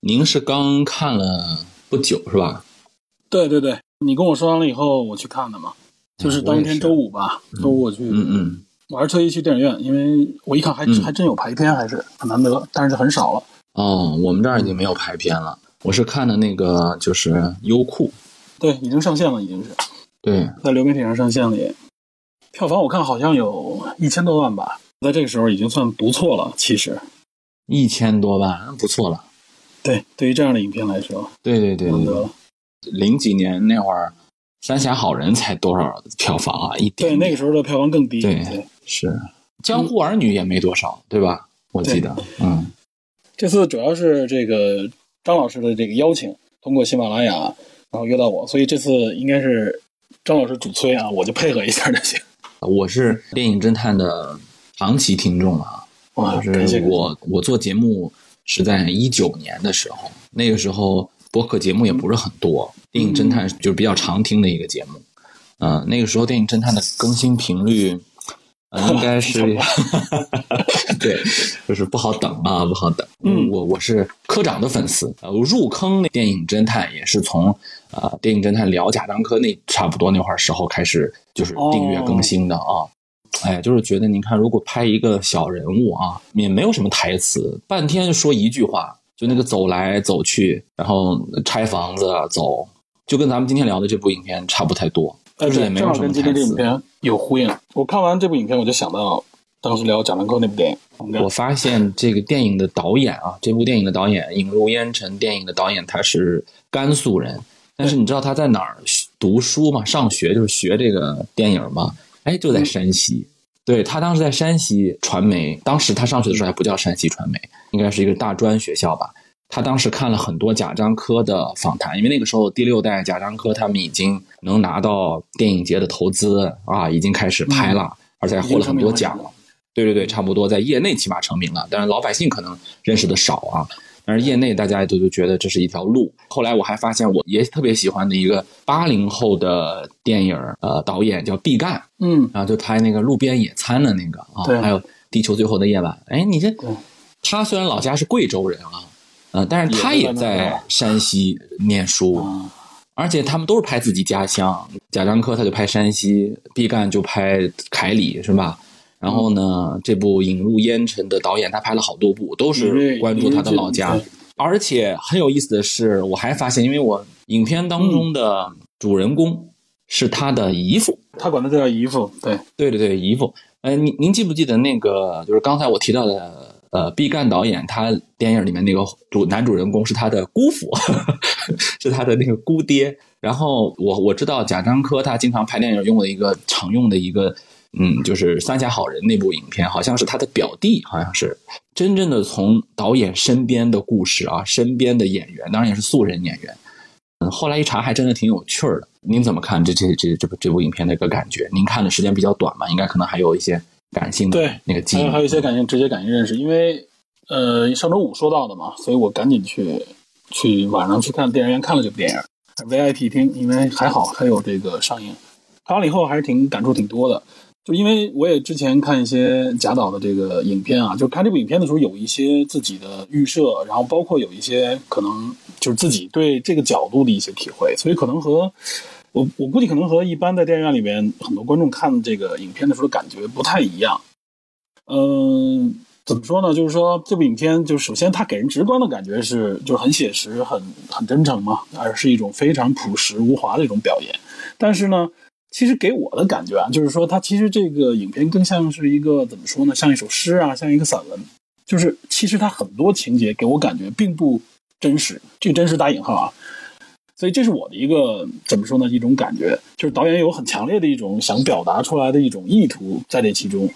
您是刚看了不久是吧？对对对，你跟我说完了以后，我去看的嘛，就是当天周五吧，周五我去，嗯嗯，我还是特意去电影院，因为我一看还还真有排片，还是很难得，但是很少了。哦，我们这儿已经没有排片了，我是看的那个就是优酷，对，已经上线了，已经是，对，在流媒体上上线了也，票房我看好像有一千多万吧，在这个时候已经算不错了，其实一千多万不错了。对，对于这样的影片来说，对对对。零几年那会儿，《三峡好人》才多少票房啊？一点对，那个时候的票房更低。对对，是《江湖儿女》也没多少，对吧？我记得，嗯，这次主要是这个张老师的这个邀请，通过喜马拉雅，然后约到我，所以这次应该是张老师主催啊，我就配合一下就行。我是电影侦探的长期听众啊，哇，就是我我做节目是在一九年的时候，那个时候播客节目也不是很多，电影侦探就是比较常听的一个节目。嗯、那个时候电影侦探的更新频率，呃，应该是 对，就是不好等啊，不好等。嗯我我是科长的粉丝，呃，我入坑那电影侦探也是从呃电影侦探聊贾樟柯那差不多那会儿时候开始，就是订阅更新的啊。哎，就是觉得您看，如果拍一个小人物啊，也没有什么台词，半天说一句话，就那个走来走去，然后拆房子走，就跟咱们今天聊的这部影片差不太多，但，是，也没有什么正好跟今台词。天这影片有呼应。我看完这部影片，我就想到当时聊贾樟柯那部电影。我发现这个电影的导演啊，这部电影的导演《引入烟尘》电影的导演他是甘肃人，但是你知道他在哪儿读书吗？上学就是学这个电影吗？哎，就在山西。对他当时在山西传媒，当时他上学的时候还不叫山西传媒，应该是一个大专学校吧。他当时看了很多贾樟柯的访谈，因为那个时候第六代贾樟柯他们已经能拿到电影节的投资啊，已经开始拍了，而且还获了很多奖了。对对对，差不多在业内起码成名了，但是老百姓可能认识的少啊。但是业内大家都就觉得这是一条路。后来我还发现，我也特别喜欢的一个八零后的电影呃导演叫毕赣，嗯，然后就拍那个路边野餐的那个啊，还有地球最后的夜晚。哎，你这他虽然老家是贵州人啊，呃，但是他也在山西念书，啊而且他们都是拍自己家乡。贾樟柯他就拍山西，毕赣就拍凯里，是吧？然后呢，这部《引入烟尘》的导演他拍了好多部，都是关注他的老家。而且很有意思的是，我还发现，因为我影片当中的主人公是他的姨父，他管他叫姨父，对，对对对，姨父。呃，您您记不记得那个，就是刚才我提到的，呃，毕赣导演他电影里面那个主男主人公是他的姑父，是他的那个姑爹。然后我我知道贾樟柯他经常拍电影用的一个常用的一个，嗯，就是《三峡好人》那部影片，好像是他的表弟，好像是真正的从导演身边的故事啊，身边的演员，当然也是素人演员。嗯，后来一查还真的挺有趣儿的。您怎么看这这这这部这部影片的一个感觉？您看的时间比较短嘛，应该可能还有一些感性的对那个记忆。还有还有一些感性直接感性认识，因为呃上周五说到的嘛，所以我赶紧去去晚上去看电影院看了这部电影，VIP 厅，因为还好还有这个上映，看完了以后还是挺感触挺多的。就因为我也之前看一些贾导的这个影片啊，就看这部影片的时候有一些自己的预设，然后包括有一些可能就是自己对这个角度的一些体会，所以可能和我我估计可能和一般在电影院里面很多观众看这个影片的时候感觉不太一样。嗯，怎么说呢？就是说这部影片，就首先它给人直观的感觉是，就是很写实、很很真诚嘛，而是一种非常朴实无华的一种表演。但是呢，其实给我的感觉啊，就是说它其实这个影片更像是一个怎么说呢？像一首诗啊，像一个散文。就是其实它很多情节给我感觉并不真实，这个真实打引号啊。所以这是我的一个怎么说呢？一种感觉，就是导演有很强烈的一种想表达出来的一种意图在这其中。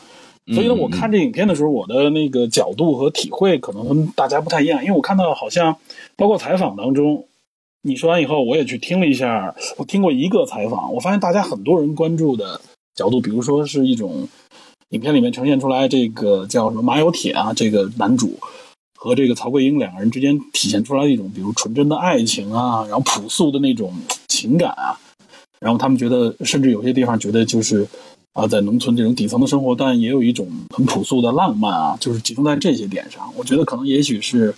所以呢，嗯我看这影片的时候，我的那个角度和体会可能跟大家不太一样，因为我看到好像包括采访当中，你说完以后，我也去听了一下，我听过一个采访，我发现大家很多人关注的角度，比如说是一种影片里面呈现出来这个叫什么马有铁啊，这个男主和这个曹桂英两个人之间体现出来一种，比如纯真的爱情啊，然后朴素的那种情感啊，然后他们觉得，甚至有些地方觉得就是啊，在农村这种底层的生活，但也有一种很朴素的浪漫啊，就是集中在这些点上。我觉得可能也许是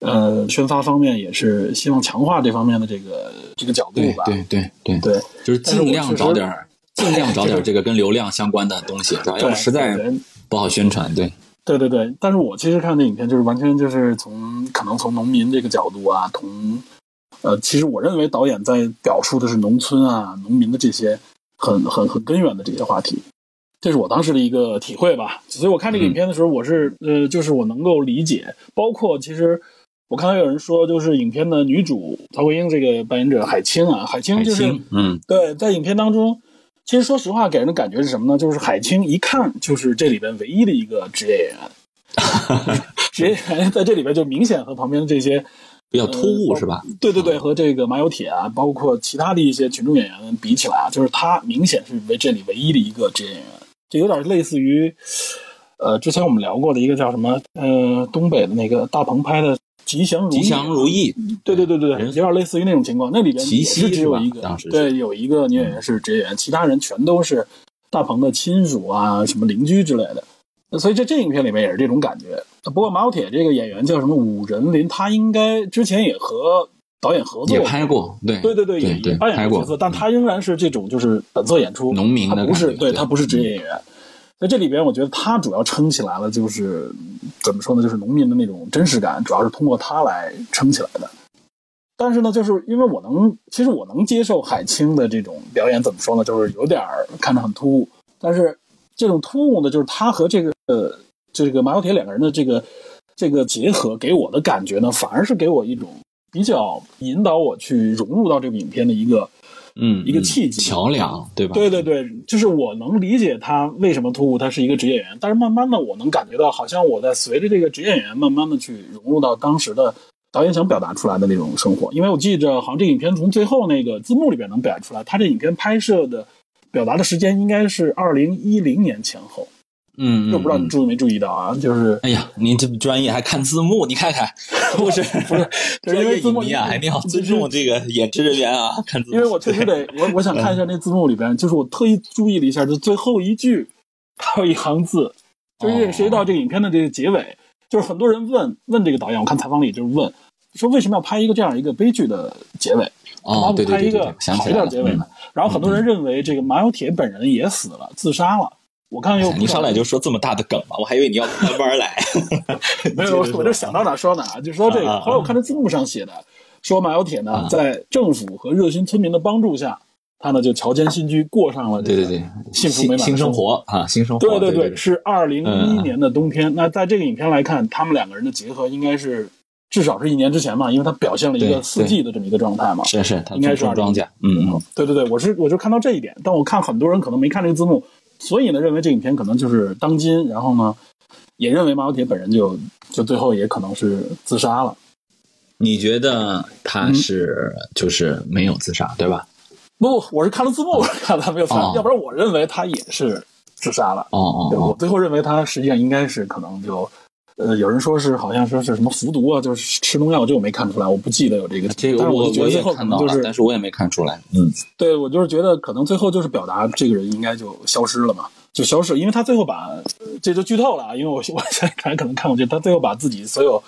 呃，宣发方面也是希望强化这方面的这个这个角度吧。对对对对，就是尽量找点儿，尽量找点儿这个跟流量相关的东西，对吧？要实在对不好宣传。对，对对对，但是我其实看这影片就是完全就是从可能从农民这个角度啊，从呃，其实我认为导演在表述的是农村啊、农民的这些很很很根源的这些话题，这是我当时的一个体会吧。所以我看这个影片的时候，我是呃，就是我能够理解，包括其实我看到有人说，就是影片的女主曹桂英这个扮演者海清啊，海清就是，嗯，对，在影片当中，其实说实话，给人的感觉是什么呢？就是海清一看就是这里边唯一的一个职业演员，职业演员在这里边就明显和旁边的这些，比较突兀是吧？对对对，和这个马有铁啊，包括其他的一些群众演员比起来啊，就是他明显是为这里唯一的一个职业演员，这有点类似于，呃，之前我们聊过的一个叫什么，呃，东北的那个大鹏拍的《吉祥如意》，吉祥如意，对对对对对，有点类似于那种情况。那里边也是只有一个当时，对，有一个女演员是职业演员，其他人全都是大鹏的亲属啊，什么邻居之类的。所以在这影片里面也是这种感觉。不过马小铁这个演员叫什么武仁林，他应该之前也和导演合作也过拍过，对对对对，也对也扮拍过演过角色，但他仍然是这种就是本色演出，农民的他不是对对他不是职业演员。在这里边，我觉得他主要撑起来了，就是怎么说呢，就是农民的那种真实感，主要是通过他来撑起来的。但是呢，就是因为我能，其实我能接受海清的这种表演，怎么说呢，就是有点看着很突兀。但是这种突兀呢，就是他和这个呃这个马小铁两个人的这个这个结合，给我的感觉呢，反而是给我一种比较引导我去融入到这部影片的一个嗯，一个契机桥梁，对吧？对对对，就是我能理解他为什么突兀，他是一个职业演员，但是慢慢的我能感觉到，好像我在随着这个职业演员慢慢的去融入到当时的导演想表达出来的那种生活。因为我记着，好像这影片从最后那个字幕里边能表达出来，他这影片拍摄的表达的时间应该是二零一零年前后，嗯，嗯，就不知道你嗯注意没注意到啊？就是哎呀，您这么专业还看字幕，你看看，不是 不是就是因为字幕影迷啊，一定要尊重这个演职人员啊，看字幕。因为我确实得，我我想看一下那字幕里边，就是我特意注意了一下，就最后一句，它有一行字，就是哦涉及到这个影片的这个结尾，就是很多人问问这个导演，我看采访里就是问，说为什么要拍一个这样一个悲剧的结尾，哦，对不拍一个好一点结尾呢嗯？然后很多人认为这个马有铁本人也死了，自杀了。我看又你上来就说这么大的梗嘛，我还以为你要慢慢来。没有，我就想到哪说哪，就说这个。后来我看这字幕上写的，说马有铁呢啊，在政府和热心村民的帮助下，他呢就乔迁新居，过上了这个对对对，幸福美满的新生生活。啊，新生活。对对对，是二零一一嗯年的冬天。那在这个影片来看，他们两个人的结合应该是至少是一年之前嘛，因为他表现了一个四季的这么一个状态嘛。是是，应该是种庄稼，嗯嗯，对对对，我是我就看到这一点，但我看很多人可能没看这个字幕，所以呢认为这影片可能就是当今，然后呢也认为马小铁本人就就最后也可能是自杀了。你觉得嗯他是就是没有自杀，对吧？不，我是看了字幕，我是看他没有自杀，哦要不然我认为他也是自杀了。哦哦对，我哦，最后认为他实际上应该是可能就，呃，有人说是好像说是什么服毒啊，就是吃农药，这我没看出来，我不记得有这个。这个我我也看到了，能就是但是我也没看出来。嗯，对我就是觉得可能最后就是表达这个人应该就消失了嘛，就消失，因为他最后把这就剧透了啊，因为我 我现在看可能看过去，他最后把自己所有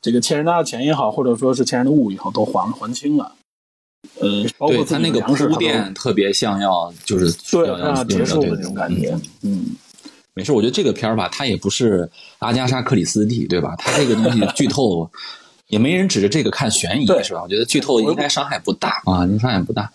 这个欠人家的钱也好，或者说是欠人的物也好，都还还清了。呃，包括他那个铺垫特别像要就是对啊结束的对那种感嗯觉，嗯。没事，我觉得这个片儿吧，它也不是阿加莎·克里斯蒂，对吧？它这个东西剧透，也没人指着这个看悬疑，是吧？我觉得剧透应该伤害不大啊，应该伤害不大。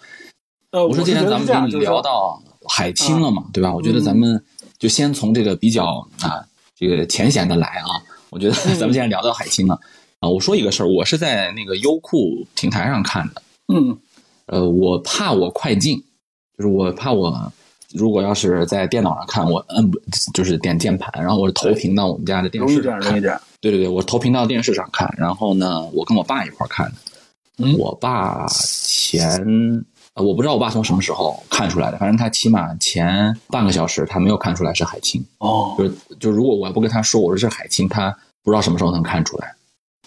呃，我说，既然咱们聊到海清了嘛，对吧？我觉得咱们就先从这个比较啊这个浅显的来啊。我觉得咱们既然聊到海清了啊，我说一个事儿，我是在那个优酷平台上看的，嗯呃，我怕我快进，就是我怕我如果要是在电脑上看，我摁不就是点键盘，然后我投屏到我们家的电视上看容易。这样。对对对，我投屏到电视上看，然后呢，我跟我爸一块儿看的。嗯我爸前呃我不知道我爸从什么时候看出来的，反正他起码前半个小时他没有看出来是海清。哦，就就如果我不跟他说我说是海清，他不知道什么时候能看出来。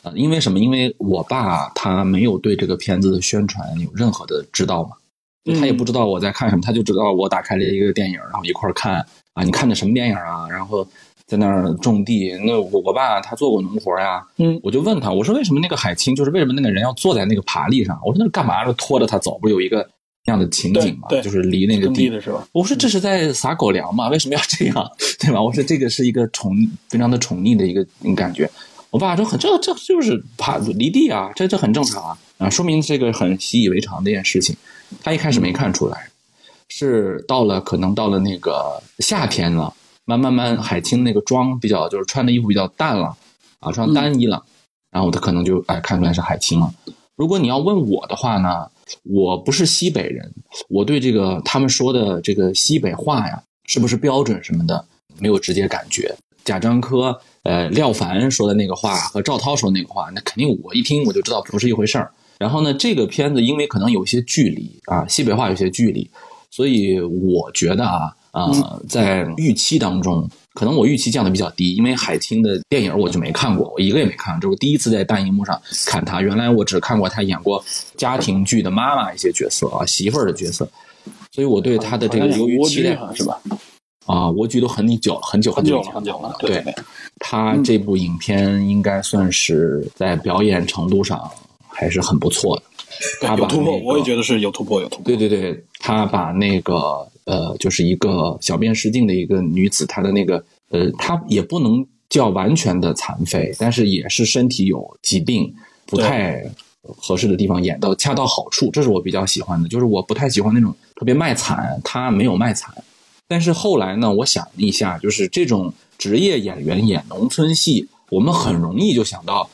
呃，因为什么？因为我爸他没有对这个片子的宣传有任何的知道嘛，就他也不知道我在看什么，他就知道我打开了一个电影，然后一块儿看啊，你看的什么电影啊？然后在那儿种地。那我我爸他做过农活呀，嗯，我就问他，我说为什么那个海清，就是为什么那个人要坐在那个爬犁上？我说那是干嘛？就拖着他走，不是有一个那样的情景吗？就是离那个地地的是吧？我说这是在撒狗粮吗？为什么要这样？对吧？我说这个是一个宠，非常的宠溺的一个感觉。我爸说很这这就是爬离地啊，这这很正常啊啊，说明这个很习以为常的一件事情。他一开始没看出来，是到了可能到了那个夏天了，慢慢慢海清那个妆比较就是穿的衣服比较淡了啊，穿单衣了，然后他可能就哎看出来是海清了。如果你要问我的话呢，我不是西北人，我对这个他们说的这个西北话呀，是不是标准什么的，没有直接感觉。贾樟柯、呃廖凡说的那个话和赵涛说的那个话，那肯定我一听我就知道不是一回事儿。然后呢，这个片子因为可能有些距离啊，西北话有些距离，所以我觉得啊啊、在预期当中，可能我预期降的比较低，因为海清的电影我就没看过，我一个也没看，这是我第一次在大荧幕上看她。原来我只看过她演过家庭剧的妈妈一些角色啊，媳妇儿的角色，所以我对她的这个由于期待是吧？啊，蜗居都很久，很久很久很久了。对对，他这部影片应该算是在表演程度上还是很不错的。他把有突破，那个我也觉得是有突破，有突破。对对对，他把那个呃，就是一个小便失禁的一个女子，她的那个呃，她也不能叫完全的残废，但是也是身体有疾病，不太合适的地方演到恰到好处，这是我比较喜欢的。就是我不太喜欢那种特别卖惨，他没有卖惨。但是后来呢，我想了一下，就是这种职业演员演农村戏，我们很容易就想到，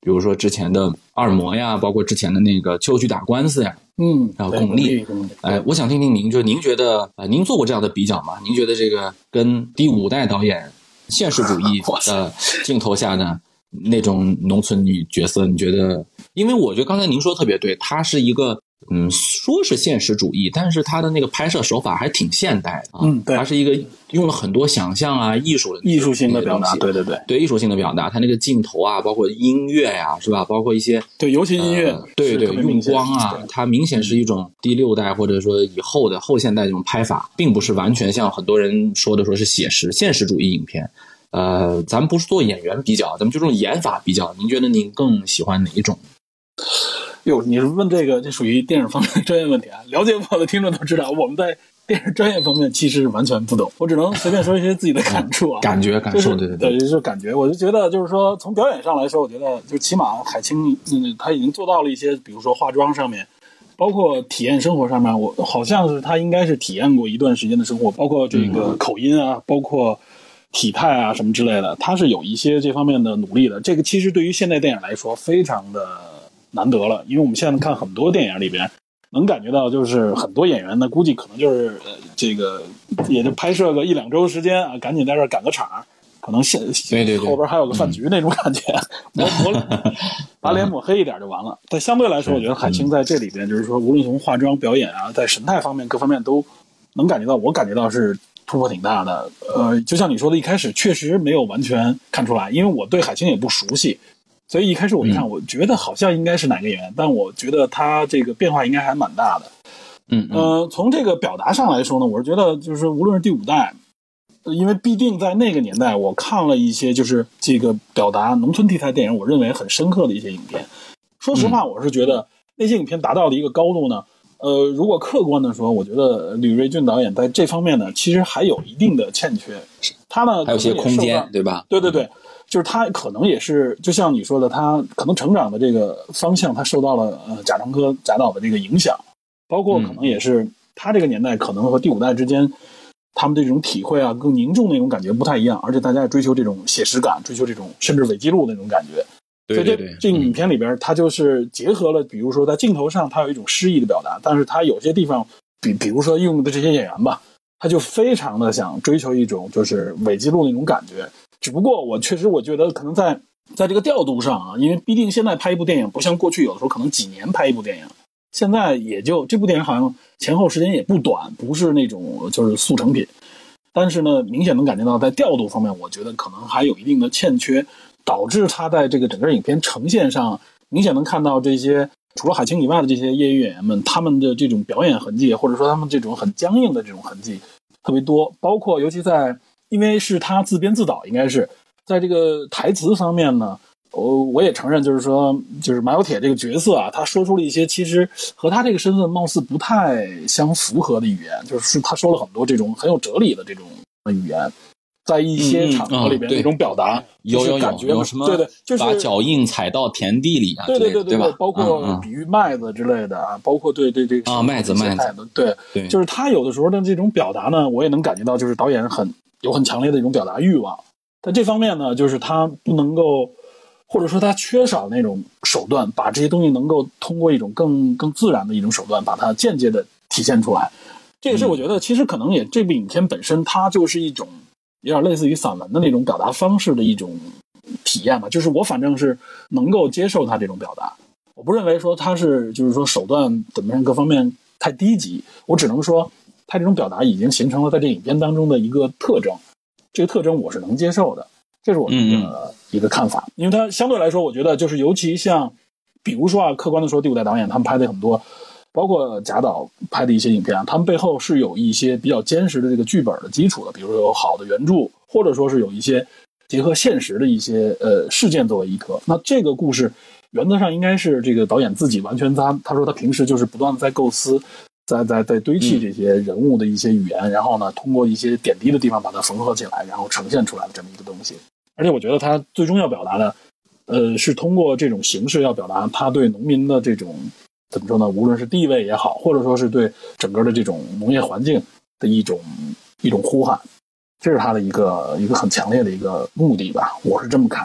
比如说之前的二模呀，包括之前的那个秋菊打官司呀，嗯，然后巩俐哎，我想听听您，就是您觉得啊、呃您做过这样的比较吗？您觉得这个跟第五代导演现实主义 的镜头下的那种农村女角色，你觉得？因为我觉得刚才您说特别对，她是一个嗯，说是现实主义，但是它的那个拍摄手法还挺现代的啊。嗯对它是一个用了很多想象啊、艺术的艺术性的表达，对对对对艺术性的表达，它那个镜头啊，包括音乐呀、是吧？包括一些对，尤其音乐呃，对对，用光啊对，它明显是一种第六代或者说以后的后现代这种拍法，并不是完全像很多人说的说是写实现实主义影片。呃，咱们不是做演员比较，咱们就这种演法比较。您觉得您更喜欢哪一种？哟，你是问这个，这属于电影方面的专业问题啊。了解我的听众都知道，我们在电影专业方面其实完全不懂，我只能随便说一些自己的感触啊。感觉感就是受，对对对，就是感觉，我就觉得就是说，从表演上来说，我觉得就起码海清，嗯，他已经做到了一些，比如说化妆上面，包括体验生活上面，我好像是他应该是体验过一段时间的生活，包括这嗯个口音啊，包括体态啊什么之类的，他是有一些这方面的努力的。这个其实对于现代电影来说非常的难得了，因为我们现在看很多电影里边。能感觉到，就是很多演员呢，估计可能就是呃，这个也就拍摄个一两周时间啊，赶紧在这儿赶个场，可能现对对对后边还有个饭局那种感觉，抹抹把脸抹黑一点就完了。但相对来说，我觉得海清在这里边，就是说，无论从化妆、表演啊，在神态方面各方面都能感觉到，我感觉到是突破挺大的。呃，就像你说的，一开始确实没有完全看出来，因为我对海清也不熟悉。所以一开始我一看，我觉得好像应该是哪个演员，但我觉得他这个变化应该还蛮大的。嗯嗯呃，从这个表达上来说呢，我是觉得就是无论是第五代，呃因为必定在那个年代，我看了一些就是这个表达农村题材电影，我认为很深刻的一些影片。说实话，我是觉得那些影片达到了一个高度呢。呃，如果客观的说，我觉得吕瑞俊导演在这方面呢，其实还有一定的欠缺。他呢，还有些空间，对吧？对对对，就是他可能也是，就像你说的，他可能成长的这个方向，他受到了呃贾樟柯贾导的这个影响，包括可能也是他这个年代可能和第五代之间，他们这种体会啊，更凝重那种感觉不太一样，而且大家也追求这种写实感，追求这种甚至伪记录那种感觉。对对对所以这这个影片里边，他就是结合了，比如说在镜头上，他有一种诗意的表达，但是他有些地方，比比如说用的这些演员吧，他就非常的想追求一种就是伪记录那种感觉。只不过我确实我觉得可能在在这个调度上啊，因为毕竟现在拍一部电影不像过去有的时候可能几年拍一部电影，现在也就这部电影好像前后时间也不短，不是那种就是速成品。但是呢，明显能感觉到在调度方面，我觉得可能还有一定的欠缺，导致他在这个整个影片呈现上，明显能看到这些除了海清以外的这些业余演员们，他们的这种表演痕迹，或者说他们这种很僵硬的这种痕迹特别多。包括尤其在因为是他自编自导，应该是在这个台词方面呢，我我也承认，就是说，就是马有铁这个角色啊，他说出了一些其实和他这个身份貌似不太相符合的语言，就是他说了很多这种很有哲理的这种语言。在一些场合里边，那种表达有有有有什么？对对，就是把脚印踩到田地里啊，对对对对对，包括比喻麦子之类的啊，包括对对这个啊麦子麦子，对对，就是他有的时候的这种表达呢，我也能感觉到，就是导演很有很强烈的一种表达欲望，但这方面呢，就是他不能够，或者说他缺少那种手段，把这些东西能够通过一种更更自然的一种手段，把它间接的体现出来。这也是我觉得，其实可能也这部影片本身它就是一种。有点类似于散文的那种表达方式的一种体验吧，就是我反正是能够接受他这种表达，我不认为说他是就是说手段怎么样各方面太低级，我只能说他这种表达已经形成了在这影片当中的一个特征，这个特征我是能接受的，这是我的一个看法，因为他相对来说，我觉得就是尤其像比如说啊，客观的说，第五代导演他们拍的很多。包括贾导拍的一些影片啊，他们背后是有一些比较坚实的这个剧本的基础的，比如说有好的原著，或者说是有一些结合现实的一些呃事件作为依托。那这个故事原则上应该是这个导演自己完全他他说他平时就是不断的在构思，在在在堆砌这些人物的一些语言，然后呢通过一些点滴的地方把它缝合起来，然后呈现出来的这么一个东西。而且我觉得他最终要表达的，呃，是通过这种形式要表达他对农民的这种。怎么说呢？无论是地位也好，或者说是对整个的这种农业环境的一种一种呼喊，这是他的一个一个很强烈的一个目的吧。我是这么看。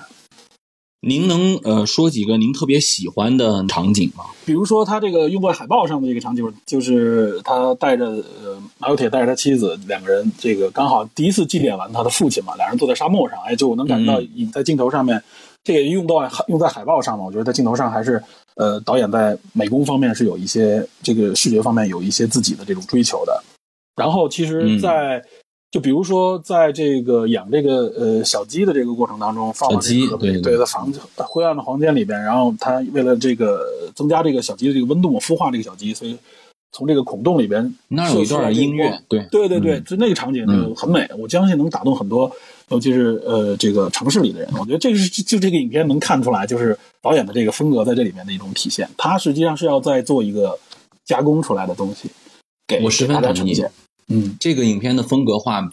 您能呃说几个您特别喜欢的场景吗？比如说他这个用在海报上的这个场景，就是他带着呃马有铁带着他妻子两个人，这个刚好第一次祭奠完他的父亲嘛，两人坐在沙漠上，哎，就我能感觉到在镜头上面，这个用到用在海报上嘛，我觉得在镜头上还是。呃，导演在美工方面是有一些这个视觉方面有一些自己的这种追求的。然后，其实，在就比如说，在这个养这个呃小鸡的这个过程当中，放小鸡对对在房子灰暗的房间里边，然后他为了这个增加这个小鸡的这个温度嘛，孵化这个小鸡，所以。从这个孔洞里边，那有一段音乐，对对对对，就那个场景就很美，我相信能打动很多，尤其是呃这个城市里的人。我觉得这是就这个影片能看出来，就是导演的这个风格在这里面的一种体现。他实际上是要再做一个加工出来的东西，给我十分同意。嗯，这个影片的风格化。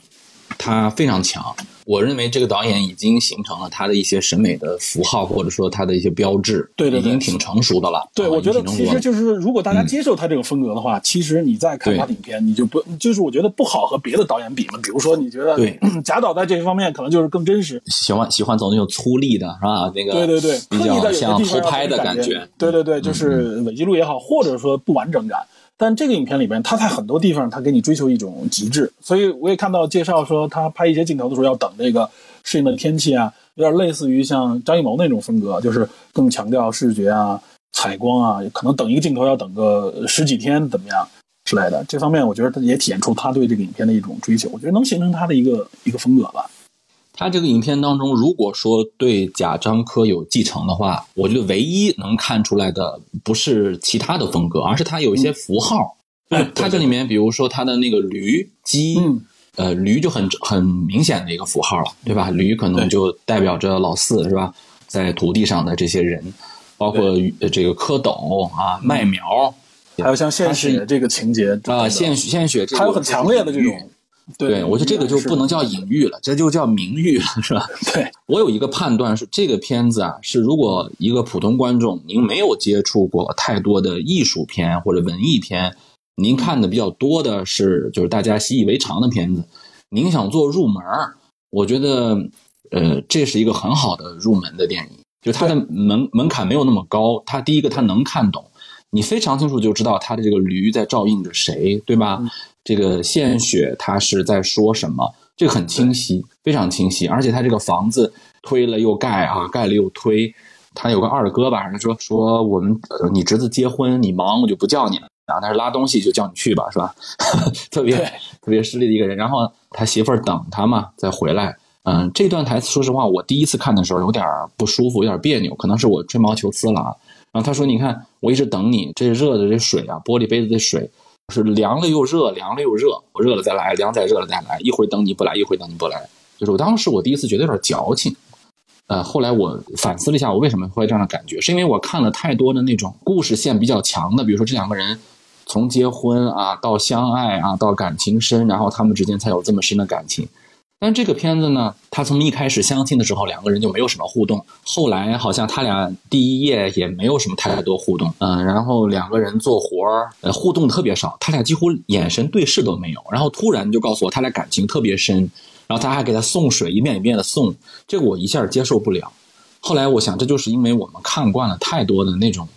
它非常强，我认为这个导演已经形成了他的一些审美的符号，或者说他的一些标志，对对，已经挺成熟的了。对，我觉得其实就是如果大家接受他这种风格的话，其实你在看他的影片，你就不就是我觉得不好和别的导演比嘛。比如说，你觉得对 贾导在这一方面可能就是更真实，喜欢喜欢走那种粗粝的是吧？那个对对对，比较像偷拍的感觉，对对对，就是伪记录也好，或者说不完整感。但这个影片里边，他在很多地方他给你追求一种极致，所以我也看到介绍说，他拍一些镜头的时候要等这个适应的天气啊，有点类似于像张艺谋那种风格，就是更强调视觉啊、采光啊，可能等一个镜头要等个十几天怎么样之类的。这方面我觉得也体现出他对这个影片的一种追求，我觉得能形成他的一个一个风格吧。他这个影片当中，如果说对贾樟柯有继承的话，我觉得唯一能看出来的不是其他的风格，而是他有一些符号。他这里面，比如说他的那个驴、鸡，呃，驴就很很明显的一个符号了，对吧？驴可能就代表着老四，是吧？在土地上的这些人，包括这个蝌蚪啊、麦苗，还有像献血这个情节啊，献献血，他有很强烈的这种。对，我觉得这个就不能叫隐喻了，这就叫明喻了，是吧？对。我有一个判断是，这个片子啊，是如果一个普通观众您没有接触过太多的艺术片或者文艺片，您看的比较多的是就是大家习以为常的片子，您想做入门我觉得呃这是一个很好的入门的电影，就它的门门槛没有那么高，它第一个它能看懂，你非常清楚就知道他的这个驴在照应着谁，对吧？这个献血，他是在说什么？这个很清晰，非常清晰。而且他这个房子推了又盖啊，盖了又推。他有个二哥吧，他说说我们你侄子结婚，你忙我就不叫你了啊。但是拉东西就叫你去吧，是吧？特别特别势利的一个人。然后他媳妇儿等他嘛，再回来。嗯，这段台词说实话，我第一次看的时候有点不舒服，有点别扭，可能是我吹毛求疵了啊。然后他说：“你看，我一直等你，这热的这水啊，玻璃杯子的水。”是凉了又热，凉了又热，我热了再来，凉再热了再来，一会等你不来，一会等你不来，就是我当时我第一次觉得有点矫情。呃，后来我反思了一下，我为什么会这样的感觉，是因为我看了太多的那种故事线比较强的，比如说这两个人从结婚啊到相爱啊到感情深，然后他们之间才有这么深的感情。但这个片子呢，他从一开始相亲的时候，两个人就没有什么互动，后来好像他俩第一页也没有什么太多互动，嗯，然后两个人做活儿，呃，互动特别少，他俩几乎眼神对视都没有，然后突然就告诉我他俩感情特别深。然后他还给他送水，一遍一遍的送，这个我一下接受不了。后来我想，这就是因为我们看惯了太多的那种，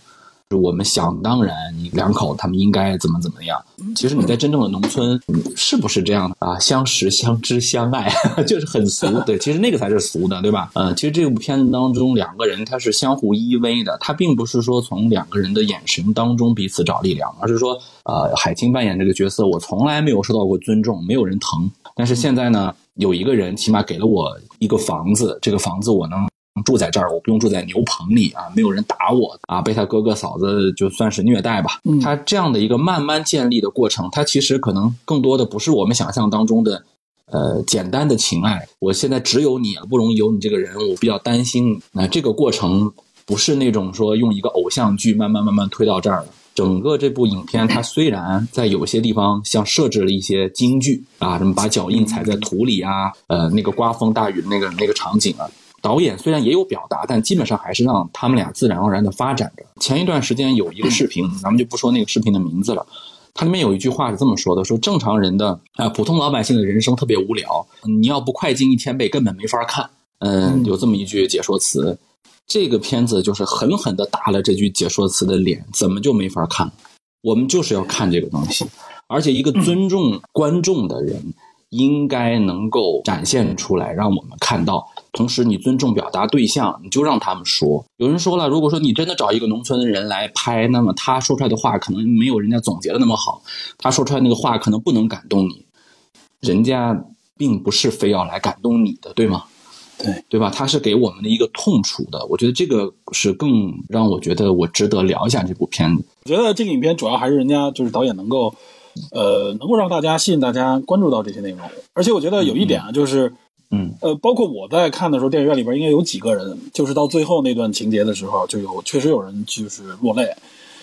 我们想当然，你两口他们应该怎么怎么样。其实你在真正的农村，是不是这样的啊？相识、相知、相爱，就是很俗。对，其实那个才是俗的，对吧？嗯，其实这部片子当中，两个人他是相互依偎的，他并不是说从两个人的眼神当中彼此找力量，而是说，呃，海清扮演这个角色，我从来没有受到过尊重，没有人疼。但是现在呢？有一个人起码给了我一个房子，这个房子我能住在这儿，我不用住在牛棚里啊，没有人打我啊，被他哥哥嫂子就算是虐待吧。他这样的一个慢慢建立的过程，他其实可能更多的不是我们想象当中的，呃，简单的情爱。我现在只有你了，不容易有你这个人，我比较担心。那这个过程不是那种说用一个偶像剧慢慢慢慢推到这儿的。整个这部影片，它虽然在有些地方像设置了一些京剧啊，什么把脚印踩在土里啊，呃，那个刮风大雨那个那个场景啊，导演虽然也有表达，但基本上还是让他们俩自然而然的发展着。前一段时间有一个视频，咱们就不说那个视频的名字了，它里面有一句话是这么说的：说正常人的啊，普通老百姓的人生特别无聊，你要不快进一千倍，根本没法看。嗯，有这么一句解说词。这个片子就是狠狠的打了这句解说词的脸，怎么就没法看？我们就是要看这个东西，而且一个尊重观众的人，应该能够展现出来，让我们看到。同时，你尊重表达对象，你就让他们说。有人说了，如果说你真的找一个农村的人来拍，那么他说出来的话可能没有人家总结的那么好，他说出来那个话可能不能感动你。人家并不是非要来感动你的，对吗？对对吧？他是给我们的一个痛楚的，我觉得这个是更让我觉得我值得聊一下这部片子。我觉得这个影片主要还是人家就是导演能够，呃，能够让大家吸引大家关注到这些内容。而且我觉得有一点啊，就是，嗯，呃，包括我在看的时候，电影院里边应该有几个人，就是到最后那段情节的时候，就有确实有人就是落泪。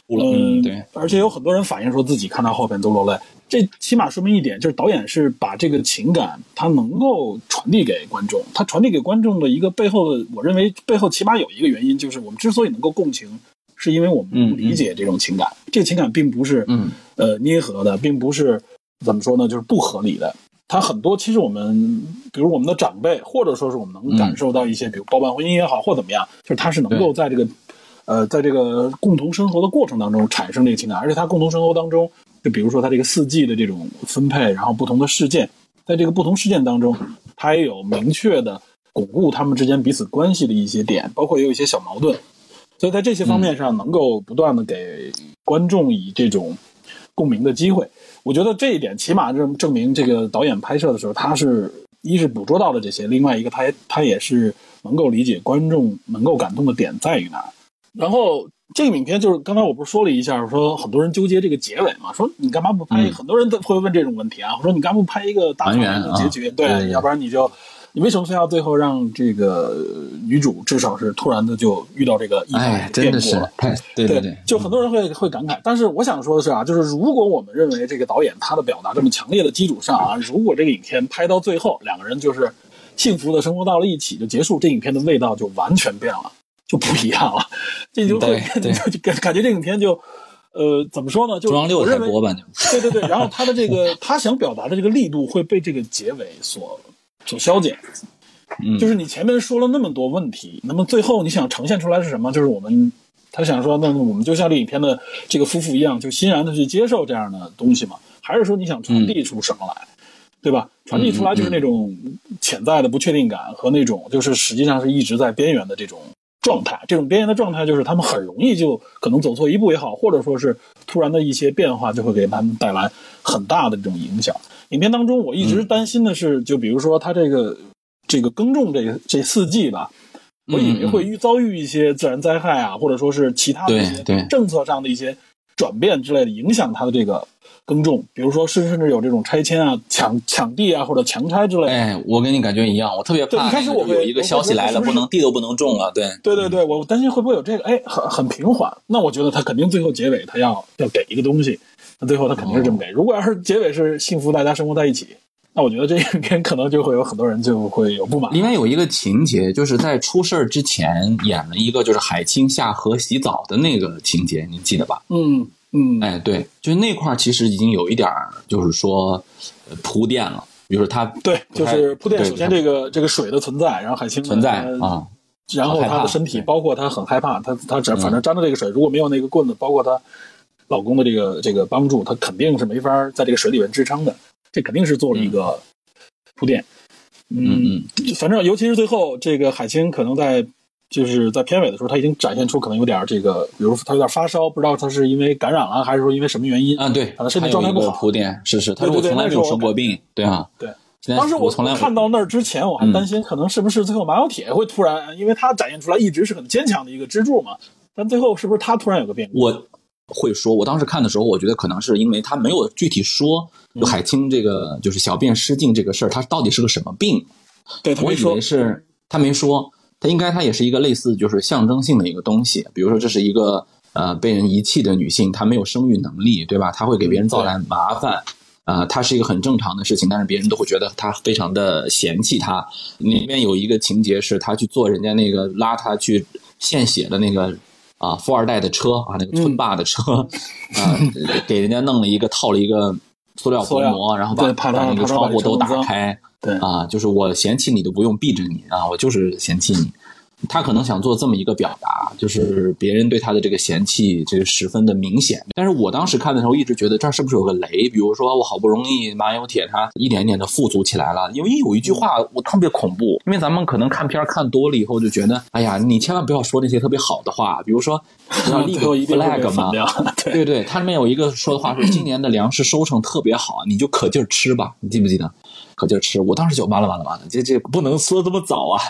嗯，对，而且有很多人反映说自己看到后边都落泪。这起码说明一点，就是导演是把这个情感他能够传递给观众。他传递给观众的一个背后的，我认为背后起码有一个原因，就是我们之所以能够共情，是因为我们不理解这种情感。这个情感并不是嗯呃捏合的，并不是怎么说呢，就是不合理的。他很多其实我们，比如我们的长辈，或者说是我们能感受到一些，比如包办婚姻也好，或怎么样，就是他是能够在这个呃在这个共同生活的过程当中产生这个情感，而且他共同生活当中。就比如说，他这个四季的这种分配，然后不同的事件，在这个不同事件当中，他也有明确的巩固他们之间彼此关系的一些点，包括也有一些小矛盾，所以在这些方面上，能够不断的给观众以这种共鸣的机会。我觉得这一点起码证证明，这个导演拍摄的时候，他是一是捕捉到了这些，另外一个他也他也是能够理解观众能够感动的点在于哪，然后。这个影片就是刚才我不是说了一下，说很多人纠结这个结尾嘛，说你干嘛不拍？很多人都会问这种问题啊。我说你干嘛不拍一个大团圆的结局？对，要不然你就你为什么非要最后让这个女主至少是突然的就遇到这个意外变故了？对对对，就很多人会会感慨。但是我想说的是啊，就是如果我们认为这个导演他的表达这么强烈的基础上啊，如果这个影片拍到最后两个人就是幸福的生活到了一起就结束，这影片的味道就完全变了。就不一样了，这就会 就感感觉这影片就，呃，怎么说呢？就中央六台播吧，对对对。然后他的这个他想表达的这个力度会被这个结尾所所消减。嗯，就是你前面说了那么多问题，那么最后你想呈现出来是什么？就是我们他想说，那我们就像这影片的这个夫妇一样，就欣然的去接受这样的东西嘛？还是说你想传递出什么来？对吧？传递出来就是那种潜在的不确定感和那种就是实际上是一直在边缘的这种。状态，这种边缘的状态就是他们很容易就可能走错一步也好，或者说是突然的一些变化就会给他们带来很大的这种影响。影片当中，我一直担心的是，就比如说他这个这个耕种这这四季吧，我以为会遇遭遇一些自然灾害啊，或者说是其他的一些政策上的一些转变之类的，影响他的这个。耕种，比如说甚甚至有这种拆迁啊、抢抢地啊或者强拆之类的。哎，我跟你感觉一样，我特别对怕一开始我有一个消息来了，不能地都不能种了，对，对对对，我担心会不会有这个，哎，很很平缓。那我觉得他肯定最后结尾他要要给一个东西，那最后他肯定是这么给。如果要是结尾是幸福，大家生活在一起，那我觉得这一边可能就会有很多人就会有不满。里面有一个情节，就是在出事儿之前演了一个就是海清下河洗澡的那个情节，你记得吧？嗯嗯，哎，对，就是那块儿其实已经有一点儿就是说呃铺垫了，比如说他对，就是铺垫。首先这个这个水的存在，然后海清存在啊，然后很害怕她的身体，包括她很害怕，她她只嗯反正沾着这个水，如果没有那个棍子，包括她老公的这个这个帮助，她肯定是没法在这个水里面支撑的。这肯定是做了一个铺垫。嗯嗯，反正尤其是最后这个海清可能在就是在片尾的时候，他已经展现出可能有点这个，比如说他有点发烧，不知道他是因为感染了还是说因为什么原因。啊，对，他的身体状态不好铺垫，是是，他从来没有生过病，对啊，对。当时我我从来看到那儿之前，我还担心可能是不是最后马小铁会突然，因为他展现出来一直是很坚强的一个支柱嘛，但最后是不是他突然有个变故？我会说，我当时看的时候，我觉得可能是因为他没有具体说，海清这个就是小便失禁这个事儿，他到底是个什么病？对他没说我以为，是他没说，他应该它也是一个类似就是象征性的一个东西，比如说这是一个呃被人遗弃的女性，她没有生育能力，对吧？她会给别人造来麻烦。啊、她是一个很正常的事情，但是别人都会觉得她非常的嫌弃她。里面有一个情节是她去坐人家那个拉她去献血的那个啊富二代的车啊，那个村霸的车、啊，给人家弄了一个套了一个塑料薄膜，然后把把那个窗户都打开，对。啊，就是我嫌弃你都不用避着你啊，我就是嫌弃你。他可能想做这么一个表达，就是别人对他的这个嫌弃，这个十分的明显。但是我当时看的时候，一直觉得这儿是不是有个雷？比如说，我好不容易马有铁他一点一点的富足起来了，因为有一句话我特别恐怖，因为咱们可能看片儿看多了以后就觉得，哎呀，你千万不要说那些特别好的话，比如说你要 立最个 flag 嘛，对，对对，它里面有一个说的话是今年的粮食收成特别好，你就可劲儿吃吧，你记不记得？可劲儿吃，我当时就完了完了完了，这这不能说这么早啊！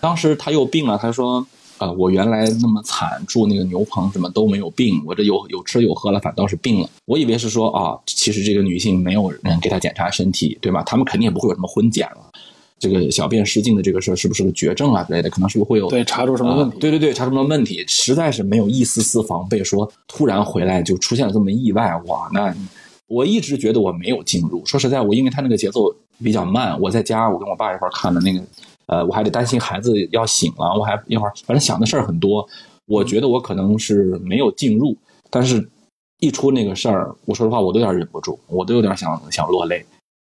当时他又病了，他说。呃，我原来那么惨，住那个牛棚，什么都没有病，我这有有吃有喝了，反倒是病了。我以为是说啊，其实这个女性没有人给她检查身体，对吧？他们肯定也不会有什么婚检了。这个小便失禁的这个事儿是不是个绝症啊之类的？可能是不是会有对，查出什么问题？啊对对对，查出什么问题，实在是没有一丝丝防备，说突然回来就出现了这么意外，哇，那我一直觉得我没有进入。说实在，我因为他那个节奏比较慢，我在家我跟我爸一块儿看的那个，呃，我还得担心孩子要醒了，我还一会儿反正想的事儿很多。我觉得我可能是没有进入，但是一出那个事儿，我说实话，我都有点忍不住，我都有点想想落泪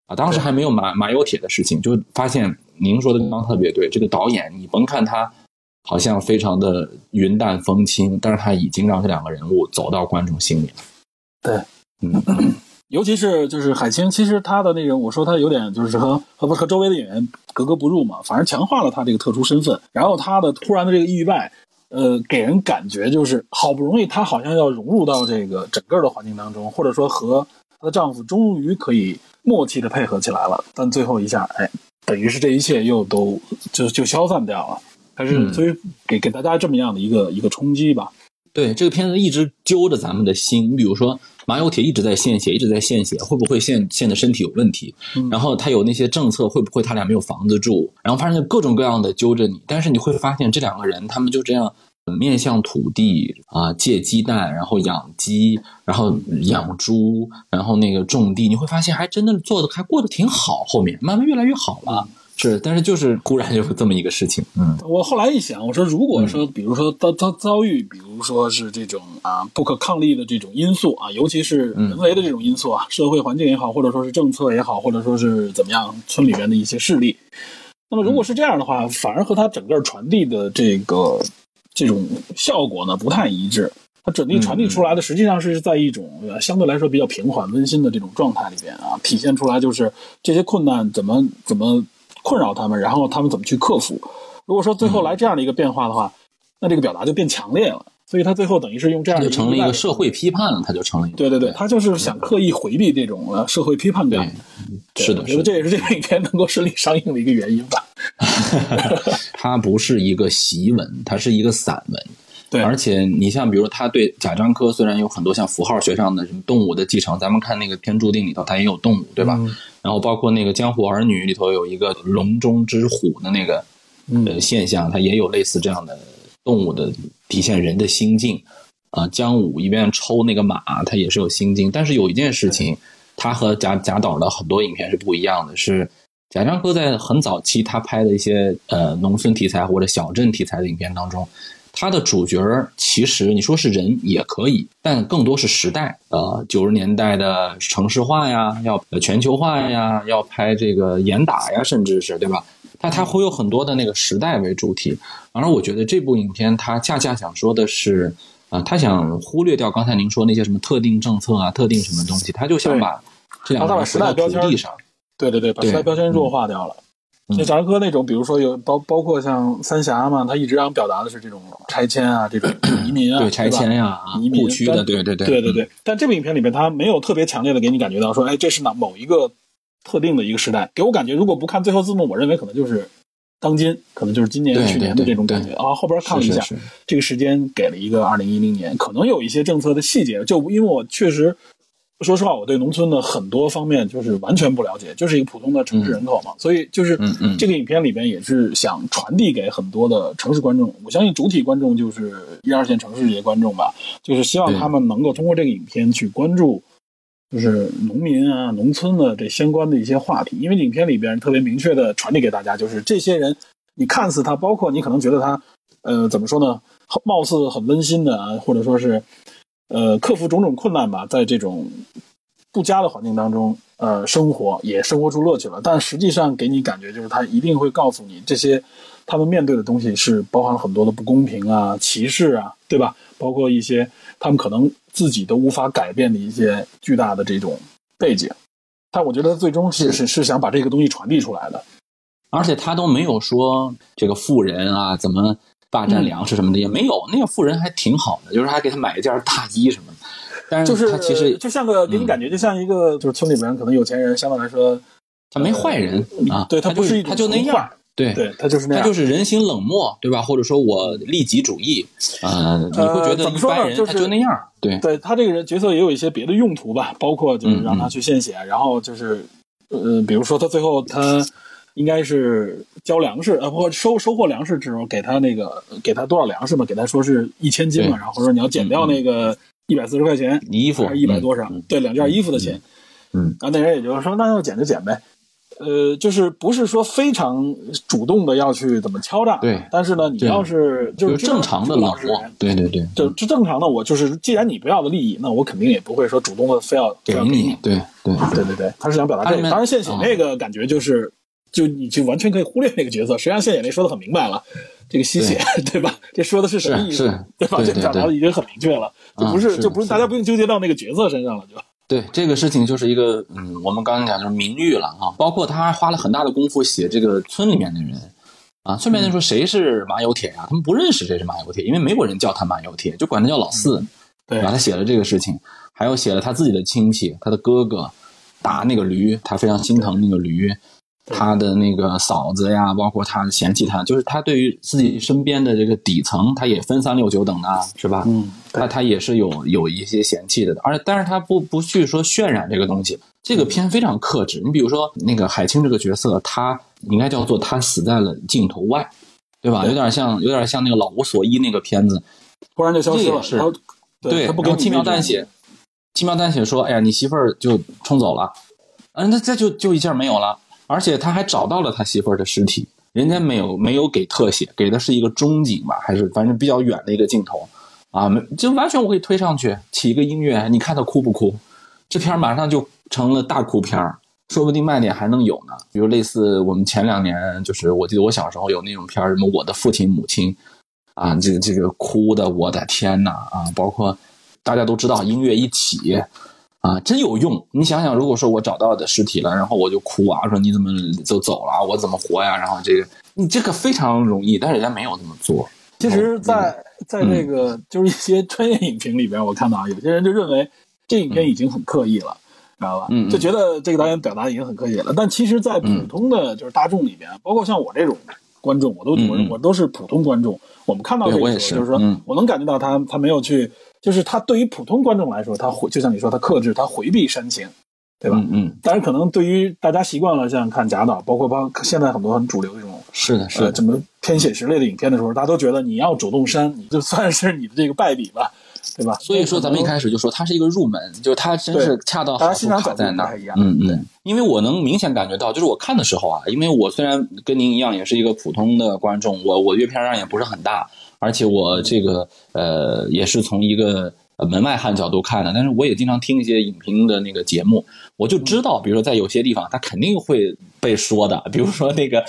啊。当时还没有马马有铁的事情，就发现您说的地方特别对，这个导演你甭看他好像非常的云淡风轻，但是他已经让这两个人物走到观众心里了。对，嗯，尤其是就是海清，其实他的那个，我说他有点就是和和和周围的演员格格不入嘛，反而强化了他这个特殊身份。然后他的突然的这个意外，呃，给人感觉就是好不容易她好像要融入到这个整个的环境当中，或者说和她的丈夫终于可以默契的配合起来了，但最后一下，哎，等于是这一切又都就就消散掉了。还是所以给给大家这么样的一个一个冲击吧。对，这个片子一直揪着咱们的心。你比如说，马有铁一直在献血，一直在献血，会不会献献的身体有问题？嗯然后他有那些政策，会不会他俩没有房子住？然后发现各种各样的揪着你，但是你会发现这两个人，他们就这样面向土地啊、借鸡蛋，然后养鸡，然后养猪，然后那个种地，你会发现还真的做的还过得挺好，后面慢慢越来越好了。是，但是就是突然就是这么一个事情，嗯我后来一想，我说如果说，比如说遭遭遭遇，比如说是这种啊不可抗力的这种因素啊，尤其是人为的这种因素啊，社会环境也好，或者说是政策也好，或者说是怎么样，村里面的一些势力。那么如果是这样的话，反而和它整个传递的这个这种效果呢不太一致。它整体传递出来的实际上是在一种呃相对来说比较平缓温馨的这种状态里边啊，体现出来就是这些困难怎么怎么困扰他们，然后他们怎么去克服。如果说最后来这样的一个变化的话，那这个表达就变强烈了。所以他最后等于是用这样的他就成了一个社会批判了，他就成了一个对对对，他就是想刻意回避这种呃社会批判感。对是的，我觉得这也是这个影片能够顺利上映的一个原因吧。它不是一个檄文，它是一个散文。对而且你像比如他对贾樟柯虽然有很多像符号学上的什么动物的继承，咱们看那个《天注定》里头，它也有动物，对吧？嗯然后包括那个《江湖儿女》里头有一个笼中之虎的那个嗯呃现象，它也有类似这样的动物的体现人的心境啊。姜武一边抽那个马，他也是有心境，但是有一件事情，他和贾贾导的很多影片是不一样的，是贾樟柯在很早期他拍的一些呃农村题材或者小镇题材的影片当中。他的主角儿其实你说是人也可以，但更多是时代。呃，九十年代的城市化呀，要呃全球化呀，要拍这个严打呀，甚至是对吧？它它会有很多的那个时代为主体。而我觉得这部影片它恰恰想说的是，啊、他想忽略掉刚才您说那些什么特定政策啊、特定什么东西，他就想把这两个时代标签上。对对对，把时代标签弱化掉了。嗯像贾樟柯那种，比如说有包包括像三峡嘛，他一直想表达的是这种拆迁啊，这种 移民啊，对拆迁呀、啊移民的，对对对，对对对。但这部影片里面，他没有特别强烈的给你感觉到说，哎，这是哪某一个特定的一个时代。给我感觉，如果不看最后字幕，我认为可能就是当今，可能就是今年、去年的这种感觉啊。后边看了一下，是是是这个时间给了一个二零一零年，可能有一些政策的细节，就因为我确实。说实话，我对农村的很多方面就是完全不了解，就是一个普通的城市人口嘛，所以就是这个影片里边也是想传递给很多的城市观众，我相信主体观众就是一二线城市这些观众吧，就是希望他们能够通过这个影片去关注，就是农民啊、农村的这相关的一些话题，因为影片里边特别明确的传递给大家，就是这些人，你看似他，包括你可能觉得他，呃，怎么说呢，貌似很温馨的啊，或者说是，呃，克服种种困难吧，在这种不佳的环境当中，呃，生活也生活出乐趣了。但实际上给你感觉就是他一定会告诉你，这些他们面对的东西是包含了很多的不公平啊、歧视啊，对吧？包括一些他们可能自己都无法改变的一些巨大的这种背景。但我觉得最终是是是想把这个东西传递出来的。而且他都没有说这个富人啊怎么霸占粮食什么的，也没有。那个富人还挺好的，就是还给他买一件大衣什么的。但就是是他其实就像个给你嗯感觉就像一个就是村里边可能有钱人相对来说，他没坏人啊，对他不是他就那样，对对他就是那样，他就是人心冷漠，对吧？或者说我利己主义，呃，你会觉得怎么说呢一般人就是他就那样，对对他这个人角色也有一些别的用途吧，包括就是让他嗯去献血，然后就是呃，比如说他最后他应该是交粮食，呃，不收收获粮食之后给他那个给他多少粮食嘛，给他说是一千斤嘛，然后说你要减掉那个一百四十块钱你衣服。还是一百多少，嗯对，两件衣服的钱，嗯，然后那人也就说那要减就减呗。呃，就是不是说非常主动的要去怎么敲诈，对。但是呢，你要是就就是是正常的老实人，对对对，就这正常的，我就是既然你不要的利益，那我肯定也不会说主动的非要给你，对对。对对对，他是想表达这个。当然，献血啊那个感觉就是，就你就完全可以忽略那个角色。实际上，献血那说的很明白了，这个吸血 对吧？这说的是什么意思？对吧？这表达的已经很明确了，就不啊是是就不是是大家不用纠结到那个角色身上了，就对，这个事情就是一个，嗯，我们刚刚讲就是名誉了啊，包括他还花了很大的功夫写这个村里面的人，啊，顺便就说谁是马有铁呀、他们不认识谁是马有铁，因为没有人叫他马有铁，就管他叫老四，对吧？他写了这个事情，还有写了他自己的亲戚，他的哥哥打那个驴，他非常心疼那个驴，他的那个嫂子呀，包括他嫌弃他，就是他对于自己身边的这个底层，他也分三六九等的，是吧？嗯，他他也是有有一些嫌弃的，而但是他不不去说渲染这个东西，这个片非常克制。你比如说那个海清这个角色，他应该叫做他死在了镜头外，对吧？有点像有点像那个老无所依那个片子，突然就消失了，是对，他不给你然后轻描淡写，轻描淡写说：“哎呀，你媳妇儿就冲走了，啊，那这就就一下没有了，而且他还找到了他媳妇儿的尸体，人家没有没有给特写，给的是一个中景吧，还是反正比较远的一个镜头啊，没就完全我可以推上去，起一个音乐，你看他哭不哭？这片儿马上就成了大哭片儿。”说不定卖点还能有呢，比如类似我们前两年，就是我记得我小时候有那种片儿，什么我的父亲母亲，啊，这个这个哭的，我的天呐啊！包括大家都知道音乐一起啊，真有用。你想想，如果说我找到的尸体了，然后我就哭啊，说你怎么就走了，我怎么活呀？然后这个你这个非常容易，但是人家没有这么做。其实在，在嗯这个就是一些专业影评里边，我看到有些人就认为这影片已经很刻意了，知道吧？嗯嗯就觉得这个导演表达已经很刻意了。但其实，在普通的就是大众里边，包括像我这种观众，我都我我都是普通观众。我们看到这个，就是说，我能感觉到他他没有去，就是他对于普通观众来说，他回就像你说，他克制，他回避煽情，对吧？嗯嗯。但是可能对于大家习惯了像看贾导，包括包现在很多很主流这种是的，是的，这么偏写实类的影片的时候，大家都觉得你要主动删，你就 算是你的这个败笔吧。对吧？所以说，咱们一开始就说它是一个入门，就是它真是恰到好处卡在那儿。嗯嗯，因为我能明显感觉到，就是我看的时候啊，因为我虽然跟您一样也是一个普通的观众，我我阅片量也不是很大，而且我这个呃也是从一个门外汉角度看的，但是我也经常听一些影评的那个节目，我就知道，比如说在有些地方，他肯定会被说的，比如说那个，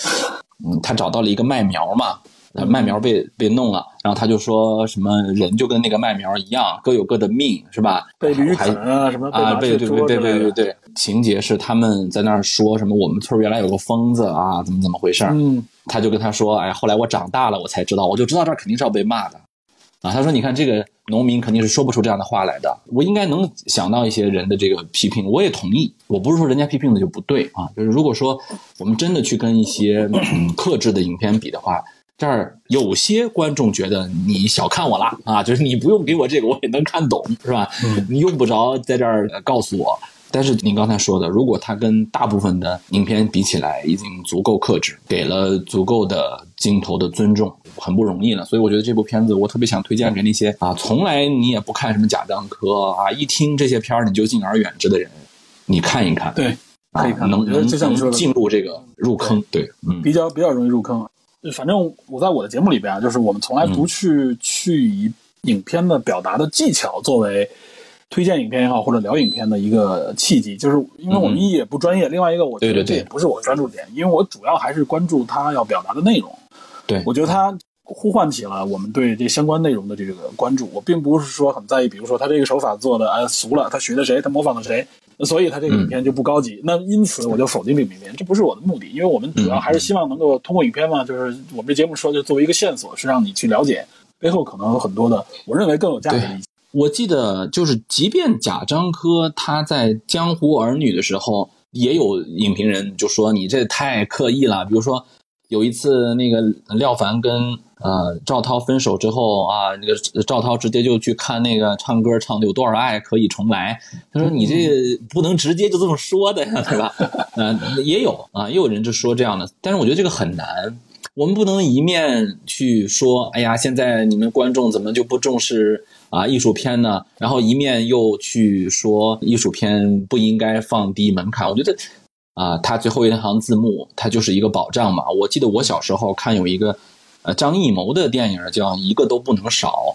嗯，他找到了一个麦苗嘛。麦苗被被弄了，然后他就说什么人就跟那个麦苗一样，各有各的命，是吧？被驴啃啊，什么啊？被对对对对对对，情节是他们在那儿说什么？我们村原来有个疯子啊，怎么怎么回事？嗯，他就跟他说，哎，后来我长大了，我才知道，我就知道这肯定是要被骂的啊。他说，你看这个农民肯定是说不出这样的话来的。我应该能想到一些人的这个批评，我也同意。我不是说人家批评的就不对啊，就是如果说我们真的去跟一些嗯 克制的影片比的话。这儿有些观众觉得你小看我了啊，就是你不用给我这个，我也能看懂，是吧？你用不着在这儿告诉我。但是您刚才说的，如果他跟大部分的影片比起来，已经足够克制，给了足够的镜头的尊重，很不容易了。所以我觉得这部片子，我特别想推荐给那些啊，从来你也不看什么贾樟柯啊，一听这些片儿你就敬而远之的人，你看一看，对，可以看，能能能进入这个入坑，对，嗯，比较比较容易入坑。反正我在我的节目里边啊，就是我们从来不去去以影片的表达的技巧作为推荐影片也好，或者聊影片的一个契机，就是因为我们一也不专业，另外一个我觉得这也不是我专注点，因为我主要还是关注他要表达的内容。对，我觉得他呼唤起了我们对这相关内容的这个关注。我并不是说很在意，比如说他这个手法做的哎俗了，他学的谁，他模仿的谁。所以他这个影片就不高级，那因此我就否定这个影片，这不是我的目的，因为我们主要还是希望能够通过影片嘛，就是我们这节目说就作为一个线索，是让你去了解背后可能有很多的，我认为更有价值的。我记得就是，即便贾樟柯他在《江湖儿女》的时候，也有影评人就说你这太刻意了，比如说。有一次，那个廖凡跟呃赵涛分手之后啊，那个赵涛直接就去看那个唱歌，唱的有多少爱可以重来。他说：“你这不能直接就这么说的呀，对吧？”嗯，也有啊，也有人就说这样的，但是我觉得这个很难。我们不能一面去说：“哎呀，现在你们观众怎么就不重视啊艺术片呢？”然后一面又去说艺术片不应该放低门槛。我觉得。啊，他最后一行字幕，它就是一个保障嘛。我记得我小时候看有一个，呃，张艺谋的电影叫《一个都不能少》，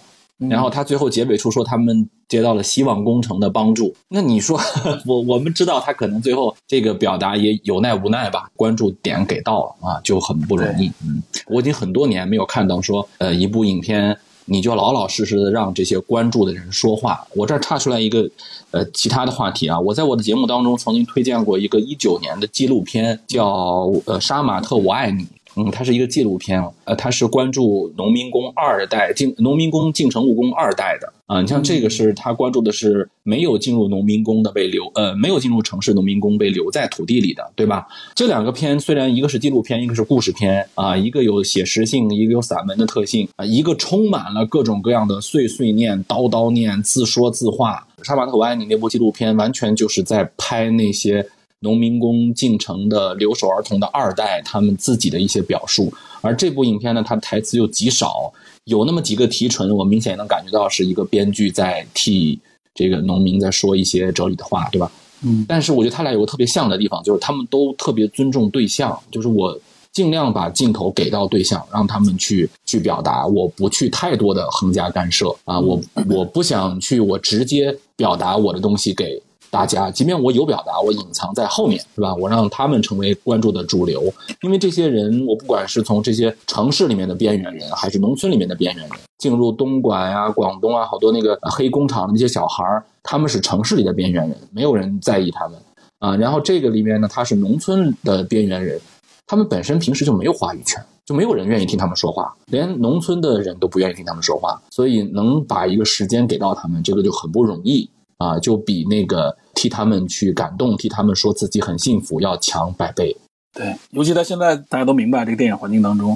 然后他最后结尾处说他们接到了希望工程的帮助。那你说，我我们知道他可能最后这个表达也有奈无奈吧？关注点给到了啊，就很不容易。嗯，我已经很多年没有看到说，呃，一部影片。你就老老实实的让这些关注的人说话。我这儿插出来一个，呃，其他的话题啊。我在我的节目当中曾经推荐过一个一九年的纪录片，叫《呃杀马特我爱你》。嗯，它是一个纪录片，呃，它是关注农民工二代进农民工进城务工二代的啊。你像这个是他关注的是没有进入农民工的被留呃没有进入城市农民工被留在土地里的，对吧？这两个片虽然一个是纪录片，一个是故事片啊，一个有写实性，一个有散文的特性啊，一个充满了各种各样的碎碎念、叨叨念、自说自话。《杀马特我爱你》那部纪录片完全就是在拍那些。农民工进城的留守儿童的二代，他们自己的一些表述，而这部影片呢，它的台词又极少，有那么几个提纯，我明显能感觉到是一个编剧在替这个农民在说一些哲理的话，对吧？嗯。但是我觉得他俩有个特别像的地方，就是他们都特别尊重对象，就是我尽量把镜头给到对象，让他们去去表达，我不去太多的横加干涉啊，我我不想去，我直接表达我的东西给。大家，即便我有表达，我隐藏在后面，是吧？我让他们成为关注的主流，因为这些人，我不管是从这些城市里面的边缘人，还是农村里面的边缘人，进入东莞呀、广东啊，好多那个黑工厂的那些小孩儿，他们是城市里的边缘人，没有人在意他们啊。然后这个里面呢，他是农村的边缘人，他们本身平时就没有话语权，就没有人愿意听他们说话，连农村的人都不愿意听他们说话，所以能把一个时间给到他们，这个就很不容易啊，就比那个。替他们去感动，替他们说自己很幸福，要强百倍。对，尤其在现在大家都明白这个电影环境当中，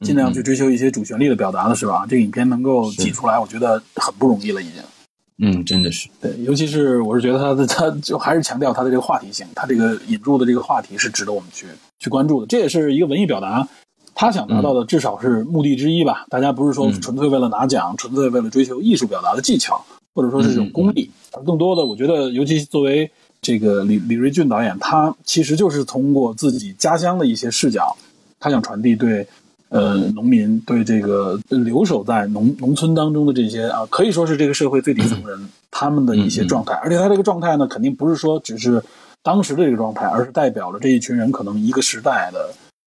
尽量去追求一些主旋律的表达的时候啊，这个影片能够挤出来，我觉得很不容易了，已经。嗯，真的是。对，尤其是我是觉得他的，他就还是强调他的这个话题性，他这个引入的这个话题是值得我们去去关注的，这也是一个文艺表达。他想达到的至少是目的之一吧。大家不是说纯粹为了拿奖，纯粹为了追求艺术表达的技巧，或者说是一种功力。更多的，我觉得，尤其作为这个李李瑞俊导演，他其实就是通过自己家乡的一些视角，他想传递对呃农民、对这个留守在农农村当中的这些啊，可以说是这个社会最底层人他们的一些状态。而且他这个状态呢，肯定不是说只是当时的这个状态，而是代表了这一群人可能一个时代的。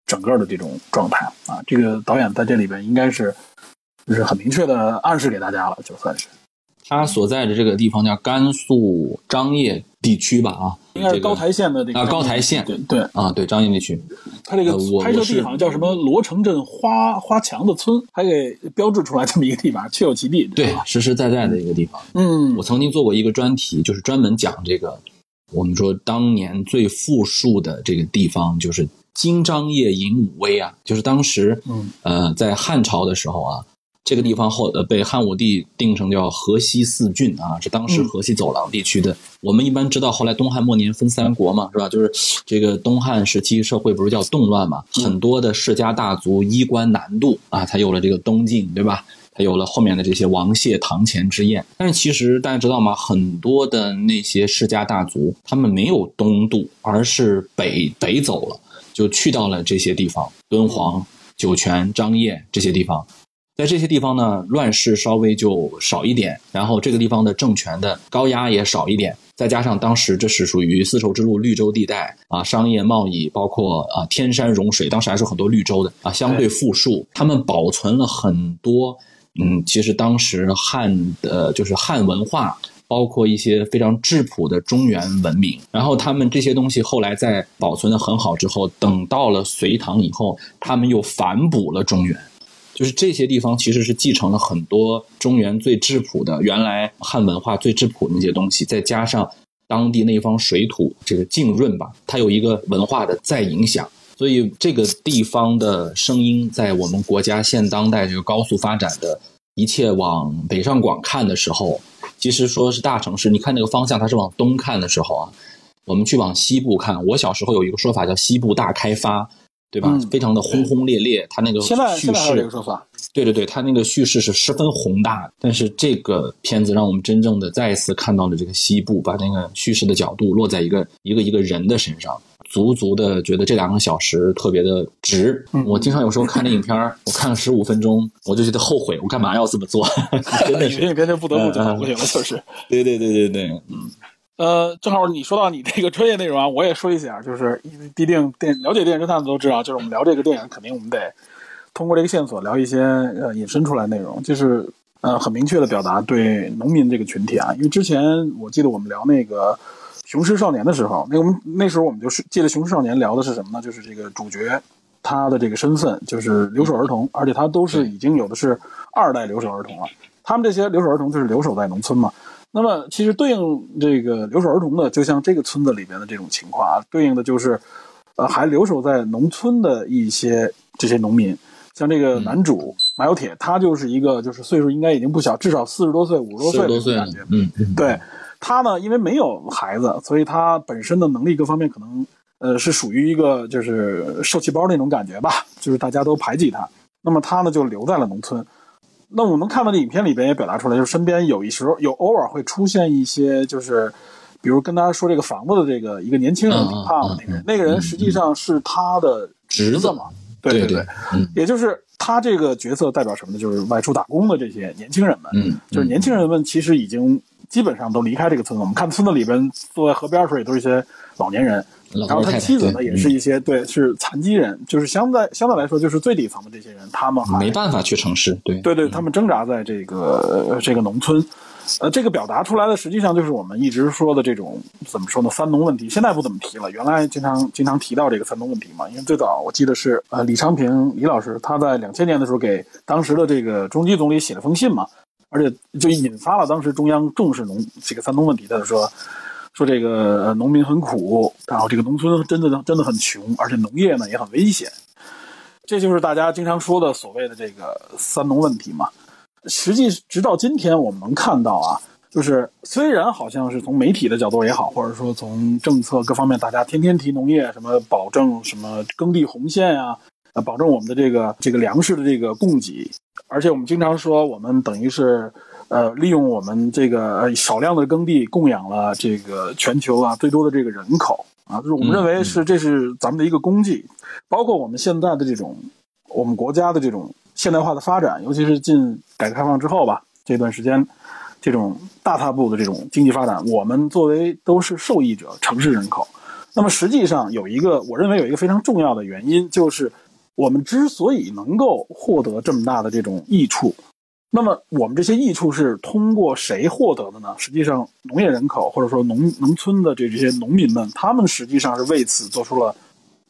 整个的这种状态啊，这个导演在这里边应该是就是很明确的暗示给大家了，就算是他所在的这个地方叫甘肃张掖地区吧？啊，应该是高台县的这个啊，高台县对对啊，对张掖地区。他这个拍摄地好像叫什么罗城镇花花墙的村，还给标志出来这么一个地方，确有其地。对，实实在在的一个地方。嗯，我曾经做过一个专题，就是专门讲这个，我们说当年最富庶的这个地方就是。金张掖银武威啊，就是当时，嗯，呃，在汉朝的时候啊，这个地方后呃被汉武帝定成叫河西四郡啊，是当时河西走廊地区的。我们一般知道，后来东汉末年分三国嘛，是吧？就是这个东汉时期社会不是叫动乱嘛，很多的世家大族衣冠南渡啊，才有了这个东晋，对吧？才有了后面的这些王谢堂前之宴。但是其实大家知道吗？很多的那些世家大族，他们没有东渡，而是北北走了。就去到了这些地方，敦煌、酒泉、张掖这些地方，在这些地方呢，乱世稍微就少一点，然后这个地方的政权的高压也少一点，再加上当时这是属于丝绸之路绿洲地带啊，商业贸易包括啊天山融水，当时还是很多绿洲的啊，相对富庶，他们保存了很多，嗯，其实当时汉的就是汉文化。包括一些非常质朴的中原文明，然后他们这些东西后来在保存的很好之后，等到了隋唐以后，他们又反哺了中原，就是这些地方其实是继承了很多中原最质朴的原来汉文化最质朴的那些东西，再加上当地那方水土这个浸润吧，它有一个文化的再影响，所以这个地方的声音在我们国家现当代这个高速发展的一切往北上广看的时候。其实说是大城市，你看那个方向，它是往东看的时候啊，我们去往西部看。我小时候有一个说法叫“西部大开发”，对吧？非常的轰轰烈烈，他那个现在叙事，这个说法，对对对，他那个叙事是十分宏大。但是这个片子让我们真正的再一次看到了这个西部，把那个叙事的角度落在一个一个一个人的身上。足足的觉得这两个小时特别的值。我经常有时候看那影片我看了十五分钟，我就觉得后悔，我干嘛要这么做？真的是 影片就不得不讲不行了，就是。对对对对对，嗯。呃，正好你说到你这个专业内容啊，我也说一下，就是必定电了解电影侦探的都知道，就是我们聊这个电影，肯定我们得通过这个线索聊一些呃引申出来内容，就是呃很明确的表达对农民这个群体啊，因为之前我记得我们聊那个。雄狮少年的时候，那我们那时候我们就是借着雄狮少年聊的是什么呢？就是这个主角他的这个身份就是留守儿童，而且他都是已经有的是二代留守儿童了。他们这些留守儿童就是留守在农村嘛。那么其实对应这个留守儿童的，就像这个村子里边的这种情况啊，对应的就是呃还留守在农村的一些这些农民，像这个男主马有铁，他就是一个就是岁数应该已经不小，至少四十多岁、五十多岁的感觉。嗯，对。他呢，因为没有孩子，所以他本身的能力各方面可能，呃，是属于一个就是受气包那种感觉吧，就是大家都排挤他。那么他呢，就留在了农村。那我们看到的影片里边也表达出来，就是身边有一时候有偶尔会出现一些，就是比如跟他说这个房子的这个一个年轻人挺胖的那个人，那个人实际上是他的侄子嘛？对对对，也就是他这个角色代表什么呢？就是外出打工的这些年轻人们，嗯，就是年轻人们其实已经。基本上都离开这个村子。我们看村子里边坐在河边的时候，也都是一些老年人。然后他妻子呢，也是一些对是残疾人，就是相对相对来说，就是最底层的这些人，他们没办法去城市。对对对，他们挣扎在这个这个农村。呃，这个表达出来的实际上就是我们一直说的这种怎么说呢？三农问题。现在不怎么提了，原来经常经常提到这个三农问题嘛。因为最早我记得是呃李昌平李老师他在两千年的时候给当时的这个中基总理写了封信嘛。而且就引发了当时中央重视农这个三农问题的说，说这个农民很苦，然后这个农村真的真的很穷，而且农业呢也很危险。这就是大家经常说的所谓的这个三农问题嘛。实际直到今天，我们能看到啊，就是虽然好像是从媒体的角度也好，或者说从政策各方面，大家天天提农业，什么保证什么耕地红线呀，保证我们的这个这个粮食的这个供给，而且我们经常说，我们等于是呃利用我们这个呃少量的耕地供养了这个全球啊最多的这个人口啊，就是我们认为是这是咱们的一个功绩，包括我们现在的这种我们国家的这种现代化的发展，尤其是近改革开放之后吧，这段时间这种大踏步的这种经济发展，我们作为都是受益者，城市人口。那么实际上有一个，我认为有一个非常重要的原因，就是我们之所以能够获得这么大的这种益处，那么我们这些益处是通过谁获得的呢？实际上，农业人口或者说农农村的这这些农民们，他们实际上是为此做出了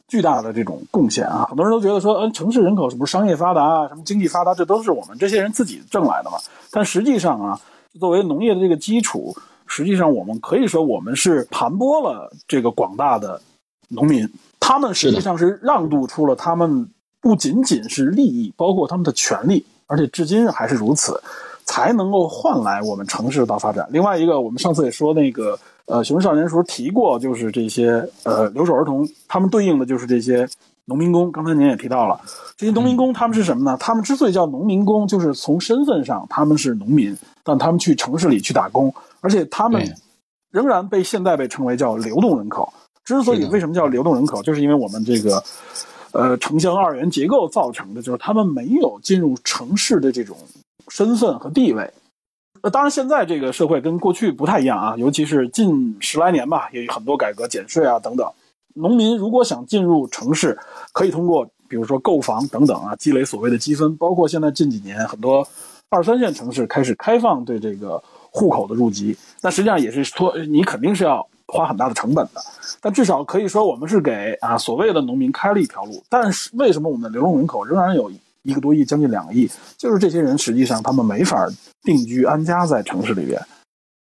巨大的这种贡献啊！很多人都觉得说，嗯，城市人口是不是商业发达啊，什么经济发达，这都是我们这些人自己挣来的嘛？但实际上啊，作为农业的这个基础，实际上我们可以说，我们是盘剥了这个广大的农民，他们实际上是让渡出了他们不仅仅是利益，包括他们的权利，而且至今还是如此，才能够换来我们城市的大发展。另外一个，我们上次也说那个。呃，熊少年时候提过，就是这些呃留守儿童，他们对应的就是这些农民工。刚才您也提到了，这些农民工他们是什么呢？他们之所以叫农民工，就是从身份上他们是农民，但他们去城市里去打工，而且他们仍然被现在被称为叫流动人口。之所以为什么叫流动人口，就是因为我们这个呃城乡二元结构造成的，就是他们没有进入城市的这种身份和地位。呃，当然，现在这个社会跟过去不太一样啊，尤其是近十来年吧，也有很多改革、减税啊等等。农民如果想进入城市，可以通过比如说购房等等啊，积累所谓的积分。包括现在近几年，很多二三线城市开始开放对这个户口的入籍，那实际上也是说你肯定是要花很大的成本的。但至少可以说，我们是给啊所谓的农民开了一条路。但是为什么我们的流动人口仍然有？一个多亿，将近两个亿，就是这些人实际上他们没法定居安家在城市里边，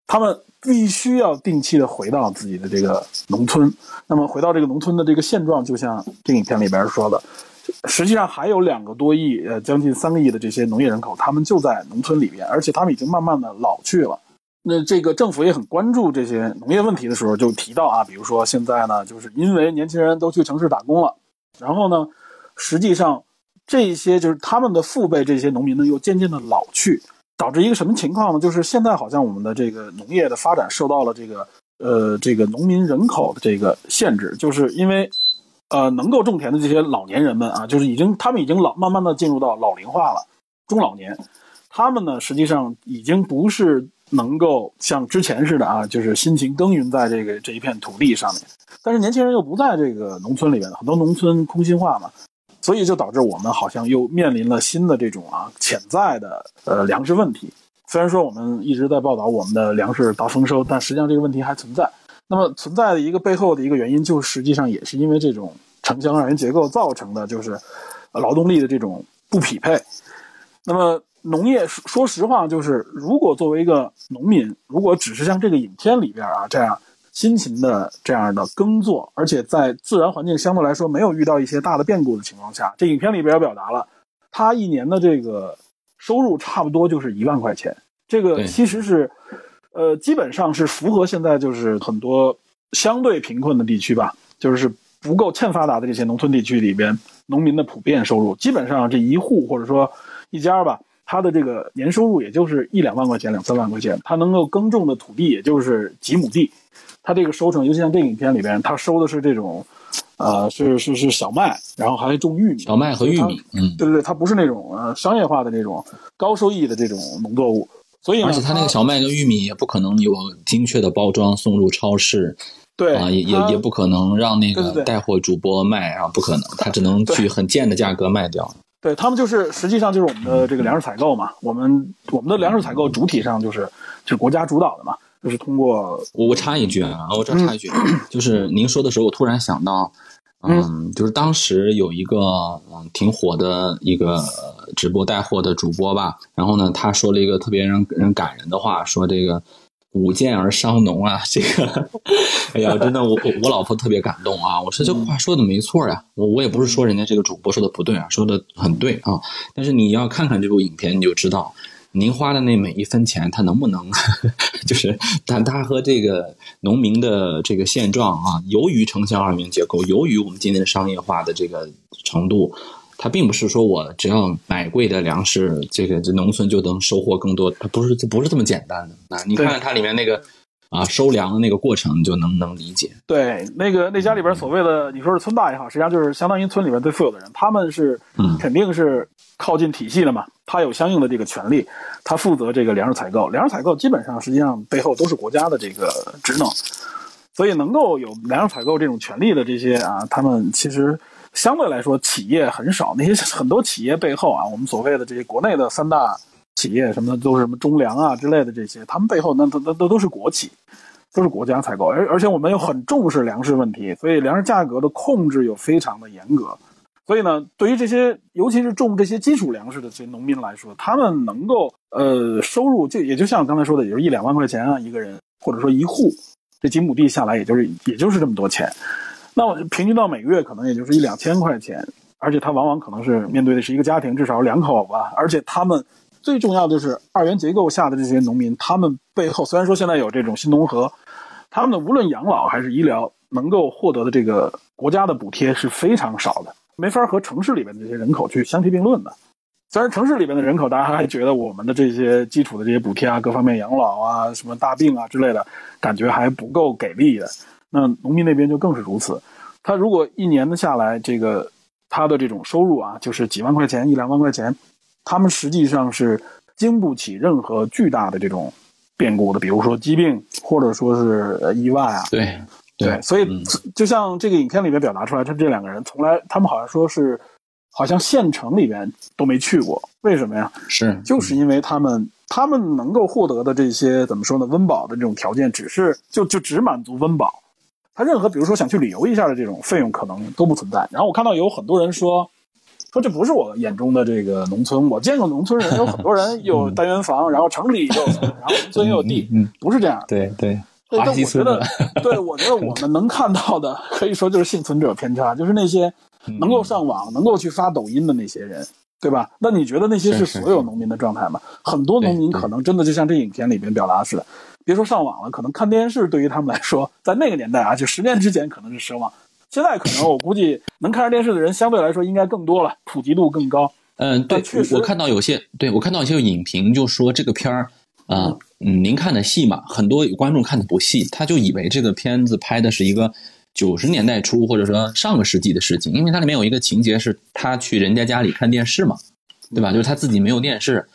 他们必须要定期的回到自己的这个农村。那么回到这个农村的这个现状，就像这影片里边说的，实际上还有两个多亿，呃，将近三个亿的这些农业人口，他们就在农村里边，而且他们已经慢慢的老去了。那这个政府也很关注这些农业问题的时候，就提到啊，比如说现在呢，就是因为年轻人都去城市打工了，然后呢，实际上。这些就是他们的父辈，这些农民呢又渐渐的老去，导致一个什么情况呢？就是现在好像我们的这个农业的发展受到了这个呃这个农民人口的这个限制，就是因为呃能够种田的这些老年人们啊，就是已经他们已经老慢慢的进入到老龄化了，中老年，他们呢实际上已经不是能够像之前似的啊，就是辛勤耕耘在这个这一片土地上面，但是年轻人又不在这个农村里面，很多农村空心化嘛。所以就导致我们好像又面临了新的这种啊潜在的呃粮食问题。虽然说我们一直在报道我们的粮食大丰收，但实际上这个问题还存在。那么存在的一个背后的一个原因，就实际上也是因为这种城乡二元结构造成的，就是劳动力的这种不匹配。那么农业说实话，就是如果作为一个农民，如果只是像这个影片里边啊这样。辛勤的这样的耕作，而且在自然环境相对来说没有遇到一些大的变故的情况下，这影片里边也表达了，他一年的这个收入差不多就是一万块钱。这个其实是，呃，基本上是符合现在就是很多相对贫困的地区吧，就是不够欠发达的这些农村地区里边农民的普遍收入，基本上这一户或者说一家吧，他的这个年收入也就是一两万块钱、两三万块钱，他能够耕种的土地也就是几亩地。他这个收成，尤其像这影片里边，他收的是这种，呃，是是是小麦，然后还种玉米。小麦和玉米，嗯，对对对，它不是那种呃商业化的这种高收益的这种农作物，所以而且他那个小麦跟玉米也不可能有精确的包装送入超市，对啊，也也也不可能让那个带货主播卖啊，不可能，他只能去很贱的价格卖掉。对他们就是实际上就是我们的这个粮食采购嘛，我们我们的粮食采购主体上就是就是国家主导的嘛。就是通过我我插一句啊，我这插一句，就是您说的时候，我突然想到，嗯，就是当时有一个嗯挺火的一个直播带货的主播吧，然后呢，他说了一个特别让人感人的话，说这个古见而伤农啊，这个，哎呀，真的，我我我老婆特别感动啊！我说这话说的没错呀，我我也不是说人家这个主播说的不对啊，说的很对啊。但是你要看看这部影片，你就知道，您花的那每一分钱，它能不能，就是但它和这个农民的这个现状啊，由于城乡二元结构，由于我们今天的商业化的这个程度。它并不是说我只要买贵的粮食，这个这农村就能收获更多，它不是不是这么简单的啊！你看看它里面那个啊收粮的那个过程，你就能能理解。对，那个那家里边所谓的你说是村大也好，实际上就是相当于村里面最富有的人，他们是肯定是靠近体系了嘛，他有相应的这个权利，他负责这个粮食采购，粮食采购基本上实际上背后都是国家的这个职能，所以能够有粮食采购这种权利的这些啊，他们其实。相对来说，企业很少。那些很多企业背后啊，我们所谓的这些国内的三大企业什么的，都是什么中粮啊之类的这些，他们背后那那那都是国企，都是国家采购。而而且我们又很重视粮食问题，所以粮食价格的控制又非常的严格。所以呢，对于这些尤其是种这些基础粮食的这些农民来说，他们能够呃收入就也就像刚才说的，也就一两万块钱啊一个人，或者说一户这几亩地下来，也就是也就是这么多钱。那我平均到每个月可能也就是一两千块钱，而且他往往可能是面对的是一个家庭，至少两口吧。而且他们最重要的就是二元结构下的这些农民，他们背后虽然说现在有这种新农合，他们的无论养老还是医疗，能够获得的这个国家的补贴是非常少的，没法和城市里面的这些人口去相提并论的。虽然城市里面的人口，大家还觉得我们的这些基础的这些补贴啊，各方面养老啊，什么大病啊之类的，感觉还不够给力的。那农民那边就更是如此，他如果一年的下来，这个他的这种收入啊，就是几万块钱、一两万块钱，他们实际上是经不起任何巨大的这种变故的，比如说疾病，或者说是意外啊。对对，所以就像这个影片里面表达出来，他这两个人从来，他们好像说是，好像县城里边都没去过，为什么呀？是，就是因为他们他们能够获得的这些怎么说呢？温饱的这种条件，只是就就只满足温饱。他任何比如说想去旅游一下的这种费用可能都不存在。然后我看到有很多人说，说这不是我眼中的这个农村。我见过农村人有很多人有单元房，然后城里也有，然后农村也有地，不是这样。对对，我觉得，对我觉得我们能看到的，可以说就是幸存者偏差，就是那些能够上网、能够去发抖音的那些人，对吧？那你觉得那些是所有农民的状态吗？很多农民可能真的就像这影片里边表达似的。别说上网了，可能看电视对于他们来说，在那个年代啊，就十年之前可能是奢望。现在可能我估计能看着电视的人相对来说应该更多了，普及度更高。嗯，对，确实，我看到有些，对我看到一些影评就说这个片儿啊，嗯，您看的细嘛，很多观众看的不细，他就以为这个片子拍的是一个九十年代初或者说上个世纪的事情，因为它里面有一个情节是他去人家家里看电视嘛，对吧？就是他自己没有电视。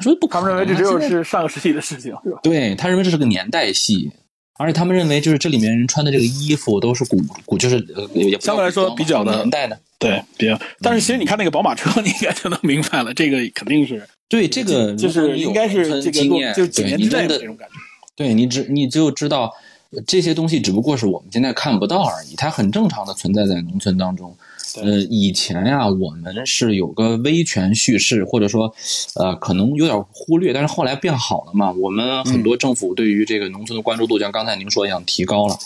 说不，他们认为这只有是上个世纪的事情，是吧？对他认为这是个年代戏，而且他们认为就是这里面人穿的这个衣服都是古古，就是也相对来说比较的年代的，对，比较。但是其实你看那个宝马车，你应该就能明白了，这个肯定是对这个就是应该是这个就几年之内的这种感觉。对你只你就知道这些东西只不过是我们现在看不到而已，它很正常的存在在农村当中。呃，以前呀，我们是有个威权叙事，或者说，呃，可能有点忽略，但是后来变好了嘛。我们很多政府对于这个农村的关注度，像刚才您说一样提高了。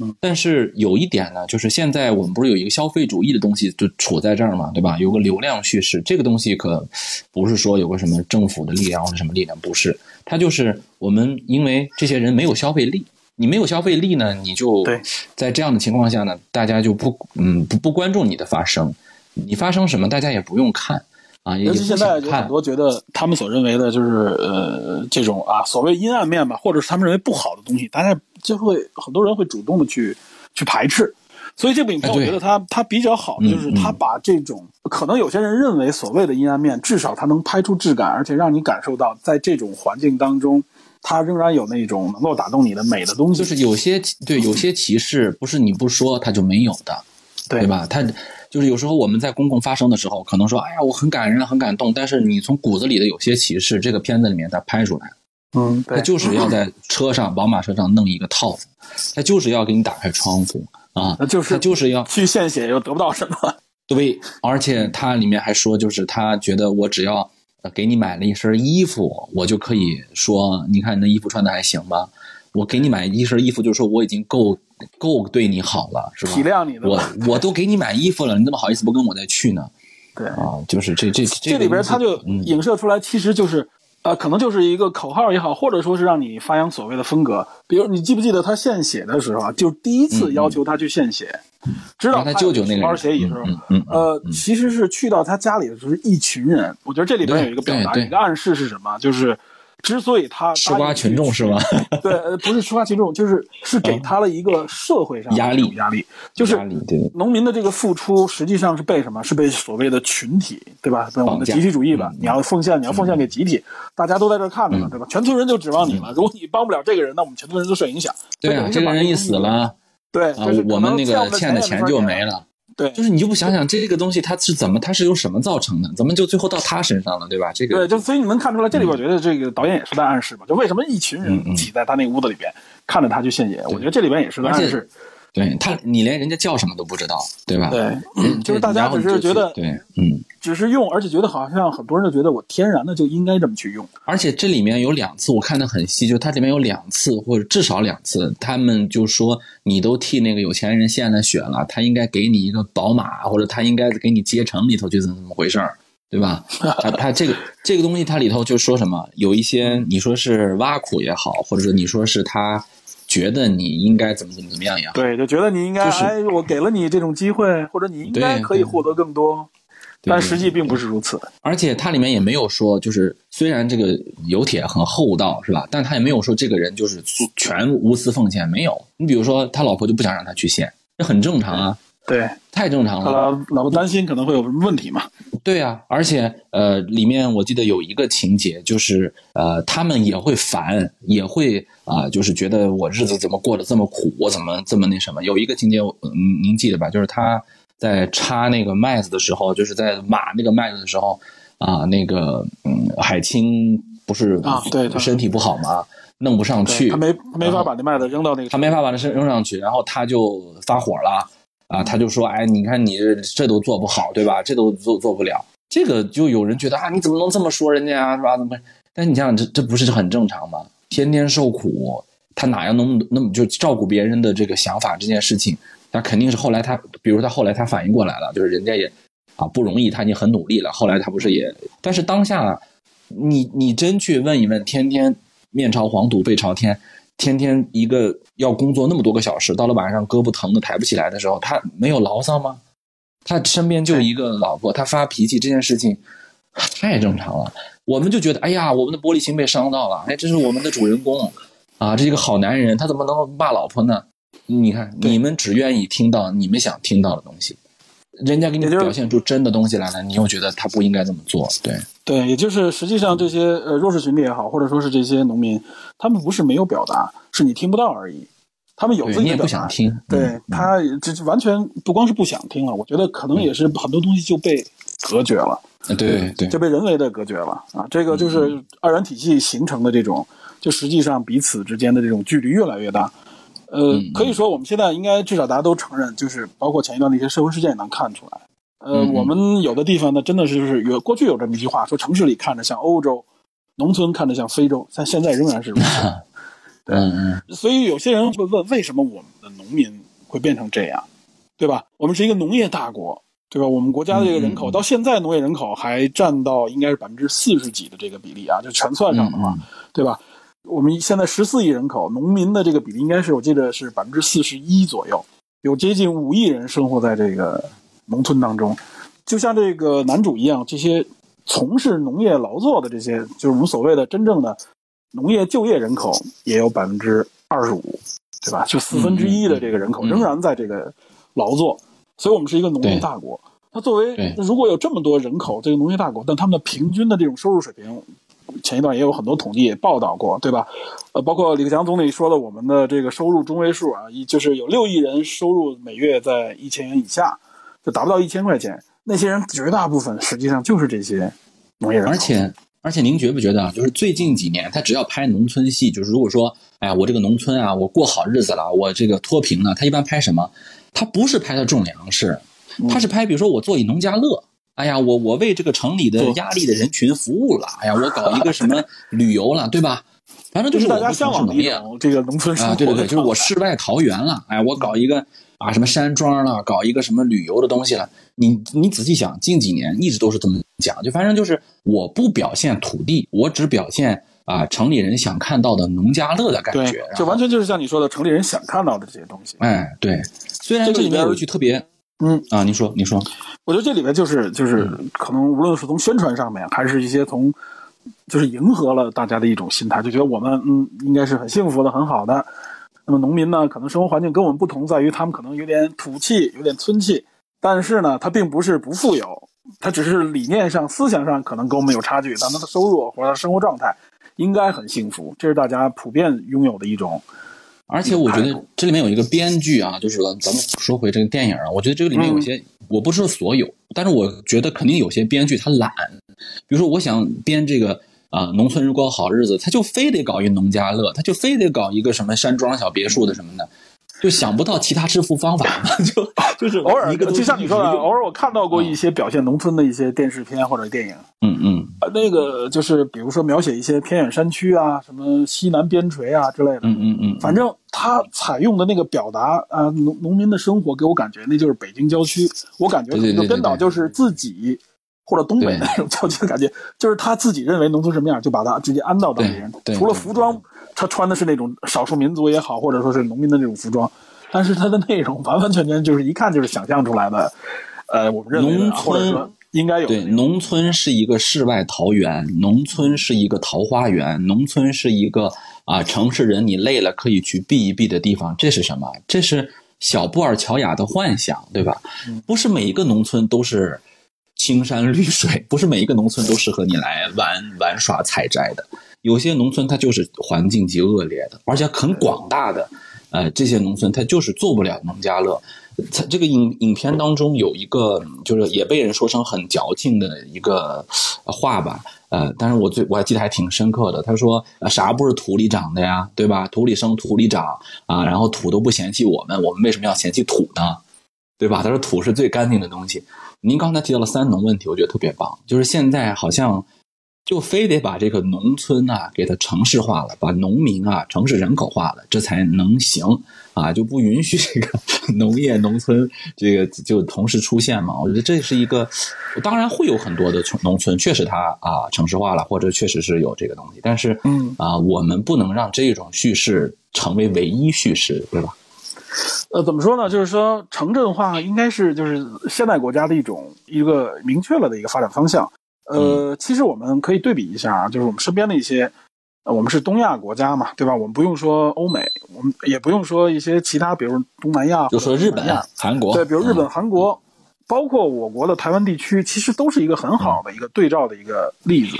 嗯，但是有一点呢，就是现在我们不是有一个消费主义的东西就处在这儿嘛，对吧？有个流量叙事，这个东西可不是说有个什么政府的力量或者什么力量，不是，它就是我们因为这些人没有消费力。你没有消费力呢，你就在这样的情况下呢，大家就不嗯不不关注你的发声，你发生什么大家也不用看啊。尤其现在有很多觉得他们所认为的就是呃这种啊所谓阴暗面吧，或者是他们认为不好的东西，大家就会很多人会主动的去去排斥。所以这部影片我觉得它它比较好的就是它把这种可能有些人认为所谓的阴暗面，至少它能拍出质感，而且让你感受到在这种环境当中。它仍然有那种能够打动你的美的东西，就是有些对有些歧视不是你不说它就没有的，对。吧？它就是有时候我们在公共发声的时候，可能说哎呀我很感人很感动，但是你从骨子里的有些歧视，这个片子里面它拍出来，嗯，他就是要在车上宝马车上弄一个套子，他就是要给你打开窗户啊，那就是就是要去献血又得不到什么，对，而且他里面还说就是他觉得我只要。呃给你买了一身衣服，我就可以说，你看你那衣服穿的还行吧？我给你买一身衣服，就是说我已经够够对你好了，是吧？体谅你的我我都给你买衣服了，你怎么好意思不跟我再去呢？对啊，就是这这这这里边它就嗯影射出来，其实就是呃，可能就是一个口号也好，或者说是让你发扬所谓的风格。比如你记不记得他献血的时候啊，就第一次要求他去献血，知道他舅舅那个包人协议的时候，嗯嗯嗯呃，其实是去到他家里的时候是一群人。我觉得这里边有一个表达，一个暗示是什么？就是之所以他吃瓜群众是吗？对，呃，不是吃瓜群众，就是是给他了一个社会上的压力压力，就是农民的这个付出，实际上是被什么？是被所谓的群体，对吧？被我们的集体主义吧？嗯你要奉献，你要奉献给集体，大家都在这儿看着呢，对吧？全村人就指望你了。如果你帮不了这个人，那我们全村人都受影响。对啊，这个人一死，了对，啊就是，我们那个欠的钱就没了。了。对，就是你就不想想这个东西它是怎么，它是由什么造成的？怎么就最后到他身上了，对吧？这个对，就所以你能看出来，这里边我觉得这个导演也是在暗示嘛，就为什么一群嗯人嗯挤在他那屋子里边，看着他去献血，我觉得这里边也是在暗示。对他，你连人家叫什么都不知道，对吧？对，嗯，就是大家只是觉得对，嗯。只是用，而且觉得好像很多人就觉得我天然的就应该这么去用。而且这里面有两次我看的很细，就它里面有两次或者至少两次，他们就说你都替那个有钱人献了血了，他应该给你一个宝马，或者他应该给你接城里头去怎么怎么回事儿，对吧？他他这个这个东西它里头就说什么，有一些你说是挖苦也好，或者说你说是他觉得你应该怎么怎么怎么样也好，对，就觉得你应该，就是哎，我给了你这种机会，或者你应该可以获得更多，但实际并不是如此。而且它里面也没有说，就是虽然这个有铁很厚道，是吧？但他也没有说这个人就是全无私奉献，没有。你比如说，他老婆就不想让他去献，这很正常啊，对，太正常了。老老婆担心可能会有什么问题嘛。对啊，而且呃，里面我记得有一个情节，就是呃，他们也会烦，也会啊、就是觉得我日子怎么过得这么苦，我怎么这么那什么？有一个情节，嗯，您记得吧？就是他在插那个麦子的时候，就是在码那个麦子的时候啊、那个嗯，海清不是啊对他身体不好嘛，弄不上去，对他没没法把那麦子扔到那个，他没法把它扔上去，然后他就发火了啊，他就说：“哎，你看你这这都做不好，对吧？这都做做不了。”这个就有人觉得啊，你怎么能这么说人家啊，是吧？怎么？但你想想，这这不是很正常吗？天天受苦，他哪样能那么就照顾别人的这个想法这件事情，他肯定是后来他，比如他后来他反应过来了，就是人家也啊不容易，他已经很努力了。后来他不是也，但是当下你你真去问一问，天天面朝黄土背朝天，天天一个要工作那么多个小时，到了晚上胳膊疼的抬不起来的时候，他没有牢骚吗？他身边就一个老婆，他发脾气这件事情太正常了。我们就觉得，哎呀，我们的玻璃心被伤到了，哎，这是我们的主人公啊，这是一个好男人，他怎么能骂老婆呢？你看，你们只愿意听到你们想听到的东西，人家给你表现出真的东西来了，你又觉得他不应该这么做，对。对，也就是实际上这些呃弱势群体也好，或者说是这些农民，他们不是没有表达，是你听不到而已。他们有自己的表达想听，对嗯他这这完全不光是不想听了，我觉得可能也是很多东西就被隔绝了，嗯对对就被人为的隔绝了啊。这个就是二元体系形成的这种，就实际上彼此之间的这种距离越来越大。呃嗯，可以说我们现在应该至少大家都承认，就是包括前一段的一些社会事件也能看出来。呃，我们有的地方呢，真的是就是有过去有这么一句话，说城市里看着像欧洲，农村看着像非洲，但现在仍然是如此。嗯嗯所以有些人会问，为什么我们的农民会变成这样，对吧？我们是一个农业大国，对吧？我们国家的这个人口、到现在农业人口还占到应该是百分之四十几的这个比例啊，就全算上的话，嗯对吧？我们现在十四亿人口，农民的这个比例应该是我记得是百分之四十一左右，有接近五亿人生活在这个农村当中。就像这个男主一样，这些从事农业劳作的这些，就是我们所谓的真正的农业就业人口，也有百分之二十五，对吧？就四分之一的这个人口仍然在这个劳作，所以我们是一个农业大国。那作为如果有这么多人口，这个农业大国，但他们的平均的这种收入水平，前一段也有很多统计也报道过，对吧？呃，包括李克强总理说的，我们的这个收入中位数啊，一就是有六亿人收入每月在一千元以下，就达不到一千块钱。那些人绝大部分实际上就是这些农业人口，而且而且您觉不觉得啊？就是最近几年，他只要拍农村戏，就是如果说，哎呀，我这个农村啊，我过好日子了，我这个脱贫了，他一般拍什么？他不是拍的种粮食，他是拍比如说我做一农家乐，哎呀，我我为这个城里的压力的人群服务了，哎呀，我搞一个什么旅游了，对吧？反正就是大家向往的业这个农村生活。啊，对对对，就是我世外桃源了，哎，我搞一个啊什么山庄了，搞一个什么旅游的东西了。你你仔细想，近几年一直都是这么讲，就反正就是我不表现土地，我只表现啊城里人想看到的农家乐的感觉，就完全就是像你说的城里人想看到的这些东西。哎，对，虽然这里面有一句特别。嗯啊，您说，您说，我觉得这里面就是就是可能无论是从宣传上面，还是一些从就是迎合了大家的一种心态，就觉得我们嗯应该是很幸福的、很好的。那么农民呢，可能生活环境跟我们不同，在于他们可能有点土气、有点村气，但是呢，他并不是不富有，他只是理念上、思想上可能跟我们有差距，但他的收入或者生活状态应该很幸福，这是大家普遍拥有的一种。而且我觉得这里面有一个编剧啊，就是咱们说回这个电影啊，我觉得这个里面有些，我不是所有，但是我觉得肯定有些编剧他懒，比如说我想编这个啊，农村人过好日子，他就非得搞一农家乐，他就非得搞一个什么山庄小别墅的什么的。就想不到其他致富方法嘛？就就是偶尔，就像你说的，偶尔我看到过一些表现农村的一些电视片或者电影。嗯嗯，那个就是比如说描写一些偏远山区啊，什么西南边陲啊之类的。嗯嗯嗯，反正他采用的那个表达啊，农农民的生活给我感觉那就是北京郊区。我感觉这个编导就是自己或者东北那种郊区的感觉，就是他自己认为农村什么样，就把它直接安到当地人。除了服装。他穿的是那种少数民族也好，或者说是农民的那种服装，但是它的内容完完全全就是一看就是想象出来的。呃，我们认为农村应该有对，农村是一个世外桃源，农村是一个桃花源，农村是一个啊，城市人你累了可以去避一避的地方。这是什么？这是小布尔乔亚的幻想，对吧？不是每一个农村都是青山绿水，不是每一个农村都适合你来玩玩耍采摘的。有些农村它就是环境极恶劣的，而且很广大的，呃，这些农村它就是做不了农家乐。它这个影影片当中有一个，就是也被人说成很矫情的一个话吧，呃，但是我最我还记得还挺深刻的。他说：“啥不是土里长的呀？对吧？土里生土里长啊，然后土都不嫌弃我们，我们为什么要嫌弃土呢？对吧？”他说：“土是最干净的东西。”您刚才提到了三农问题，我觉得特别棒，就是现在好像。就非得把这个农村啊给它城市化了，把农民啊城市人口化了，这才能行啊！就不允许这个 农业农村这个就同时出现嘛？我觉得这是一个，当然会有很多的农村确实它啊城市化了，或者确实是有这个东西，但是嗯啊，我们不能让这种叙事成为唯一叙事，对吧？呃，怎么说呢？就是说城镇化应该是就是现代国家的一种一个明确了的一个发展方向。呃，其实我们可以对比一下啊，就是我们身边的一些，呃，我们是东亚国家嘛，对吧？我们不用说欧美，我们也不用说一些其他，比如东南亚，就说日本、韩国，对，比如日本、韩国，包括我国的台湾地区，其实都是一个很好的一个对照的一个例子。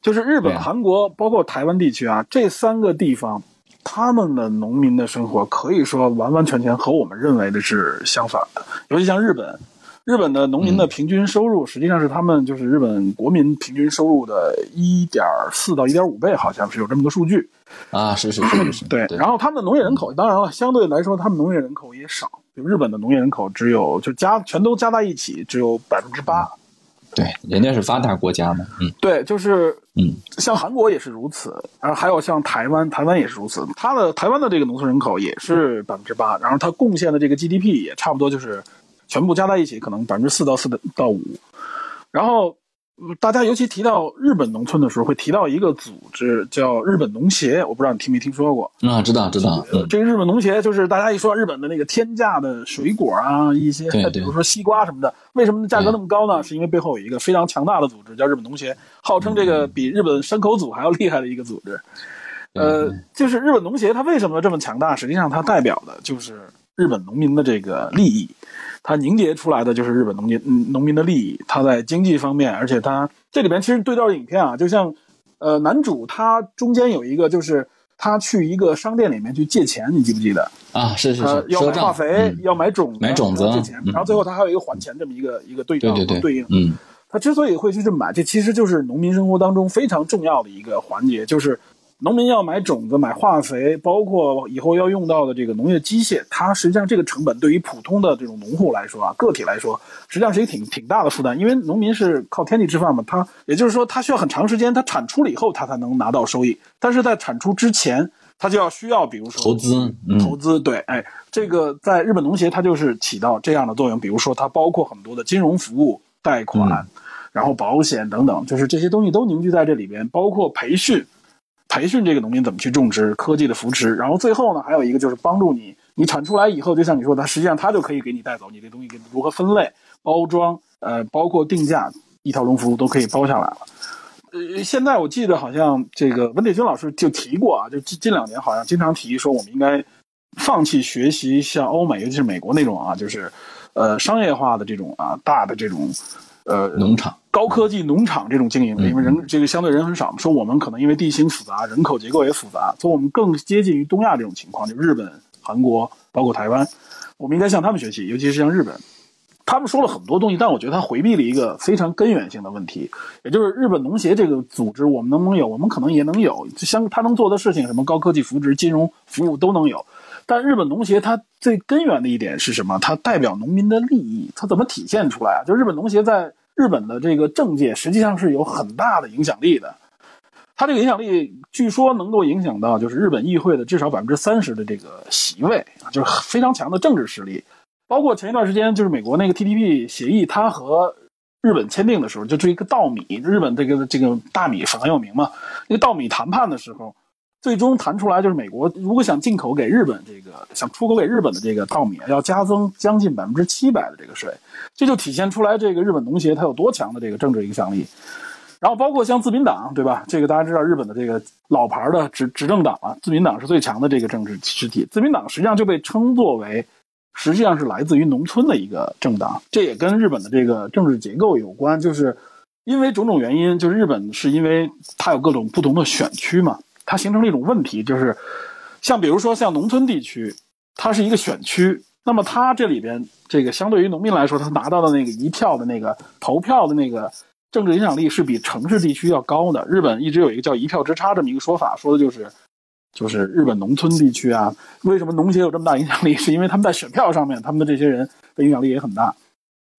就是日本、韩国，包括台湾地区啊，这三个地方，他们的农民的生活可以说完完全全和我们认为的是相反的，尤其像日本。日本的农民的平均收入实际上是他们就是日本国民平均收入的一点四到一点五倍，好像是有这么个数据。啊，是是是是，对。然后他们的农业人口，当然了，相对来说他们农业人口也少，就日本的农业人口只有就加全都加在一起只有百分之八，对，人家是发达国家嘛，嗯，对，就是嗯，像韩国也是如此，然后还有像台湾，台湾也是如此，它的台湾的这个农村人口也是百分之八，然后它贡献的这个 GDP 也差不多就是。全部加在一起，可能百分之四到四到五。然后，大家尤其提到日本农村的时候，会提到一个组织叫日本农协。我不知道你听没听说过？啊，知道知道。这个日本农协就是大家一说日本的那个天价的水果啊，一些比如说西瓜什么的，为什么价格那么高呢？是因为背后有一个非常强大的组织叫日本农协，号称这个比日本山口组还要厉害的一个组织。呃，就是日本农协它为什么这么强大？实际上它代表的就是日本农民的这个利益。它凝结出来的就是日本农民嗯农民的利益，它在经济方面，而且它这里边其实对照影片啊，就像，呃，男主他中间有一个就是他去一个商店里面去借钱，你记不记得啊？是是是，要买化肥，要买种子买种子借钱，然后最后他还有一个还钱这么一个一个对照对应。嗯，他之所以会去这么买，这其实就是农民生活当中非常重要的一个环节，就是农民要买种子、买化肥，包括以后要用到的这个农业机械，它实际上这个成本对于普通的这种农户来说啊，个体来说，实际上是一个挺挺大的负担。因为农民是靠天地吃饭嘛，他也就是说，他需要很长时间，他产出了以后，他才能拿到收益。但是在产出之前，他就要需要，比如说投资，嗯、投资对，哎，这个在日本农协它就是起到这样的作用。比如说，它包括很多的金融服务、贷款，然后保险等等，就是这些东西都凝聚在这里边，包括培训。培训这个农民怎么去种植，科技的扶持，然后最后呢，还有一个就是帮助你，你产出来以后，就像你说的，实际上他就可以给你带走，你这东西给如何分类、包装，呃，包括定价，一条龙服务都可以包下来了。呃，现在我记得好像这个文铁军老师就提过啊，就近近两年好像经常提说，我们应该放弃学习像欧美，尤其是美国那种啊，就是呃商业化的这种啊大的这种。呃，农场、高科技农场这种经营，因为人这个相对人很少，说我们可能因为地形复杂，人口结构也复杂，所以我们更接近于东亚这种情况，就日本、韩国，包括台湾，我们应该向他们学习，尤其是像日本，他们说了很多东西，但我觉得他回避了一个非常根源性的问题，也就是日本农协这个组织，我们能不能有？我们可能也能有，相他能做的事情，什么高科技扶植、金融服务都能有。但日本农协它最根源的一点是什么？它代表农民的利益，它怎么体现出来啊？就日本农协在日本的这个政界实际上是有很大的影响力的，它这个影响力据说能够影响到就是日本议会的至少百分之三十的这个席位啊，就是非常强的政治实力。包括前一段时间就是美国那个 TPP 协议，它和日本签订的时候，就是一个稻米，日本这个这个大米是很有名嘛，那个稻米谈判的时候。最终谈出来就是美国如果想进口给日本这个想出口给日本的这个稻米要加增将近百分之七百的这个税，这就体现出来这个日本农协它有多强的这个政治影响力。然后包括像自民党，对吧？这个大家知道日本的这个老牌的执执政党啊，自民党是最强的这个政治实体。自民党实际上就被称作为实际上是来自于农村的一个政党，这也跟日本的这个政治结构有关，就是因为种种原因，就是日本是因为它有各种不同的选区嘛。它形成了一种问题，就是像比如说像农村地区，它是一个选区，那么它这里边这个相对于农民来说，他拿到的那个一票的那个投票的那个政治影响力是比城市地区要高的。日本一直有一个叫一票之差这么一个说法，说的就是就是日本农村地区啊，为什么农协有这么大影响力？是因为他们在选票上面，他们的这些人的影响力也很大。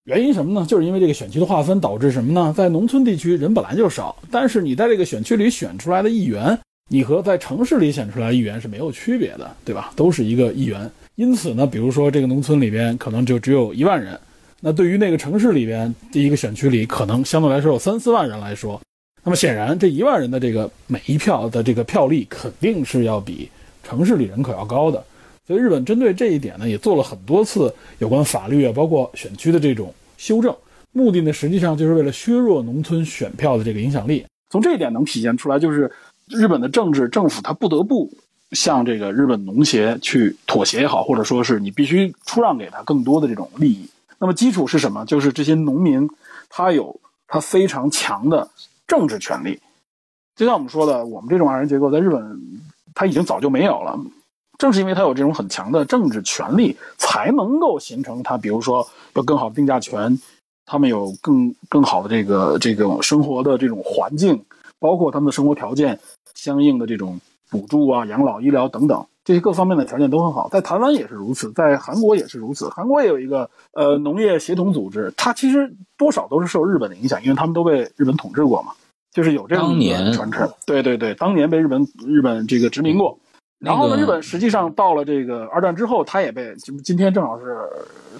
原因什么呢？就是因为这个选区的划分导致什么呢？在农村地区人本来就少，但是你在这个选区里选出来的议员。你和在城市里选出来议员是没有区别的，对吧？都是一个议员。因此呢，比如说这个农村里边可能就只有一万人，那对于那个城市里边第一个选区里可能相对来说有三四万人来说，那么显然这一万人的这个每一票的这个票力肯定是要比城市里人口要高的。所以日本针对这一点呢，也做了很多次有关法律啊，包括选区的这种修正，目的呢实际上就是为了削弱农村选票的这个影响力。从这一点能体现出来，就是。日本的政治政府，他不得不向这个日本农协去妥协也好，或者说是你必须出让给他更多的这种利益。那么基础是什么？就是这些农民他有他非常强的政治权利。就像我们说的，我们这种二人结构在日本他已经早就没有了。正是因为他有这种很强的政治权利，才能够形成他，比如说有更好的定价权，他们有更更好的这个这个生活的这种环境。包括他们的生活条件，相应的这种补助啊、养老、医疗等等，这些各方面的条件都很好。在台湾也是如此，在韩国也是如此。韩国也有一个呃农业协同组织，它其实多少都是受日本的影响，因为他们都被日本统治过嘛，就是有这样的传承。对对对，当年被日本日本这个殖民过。然后呢，日本实际上到了这个二战之后，他也被今天正好是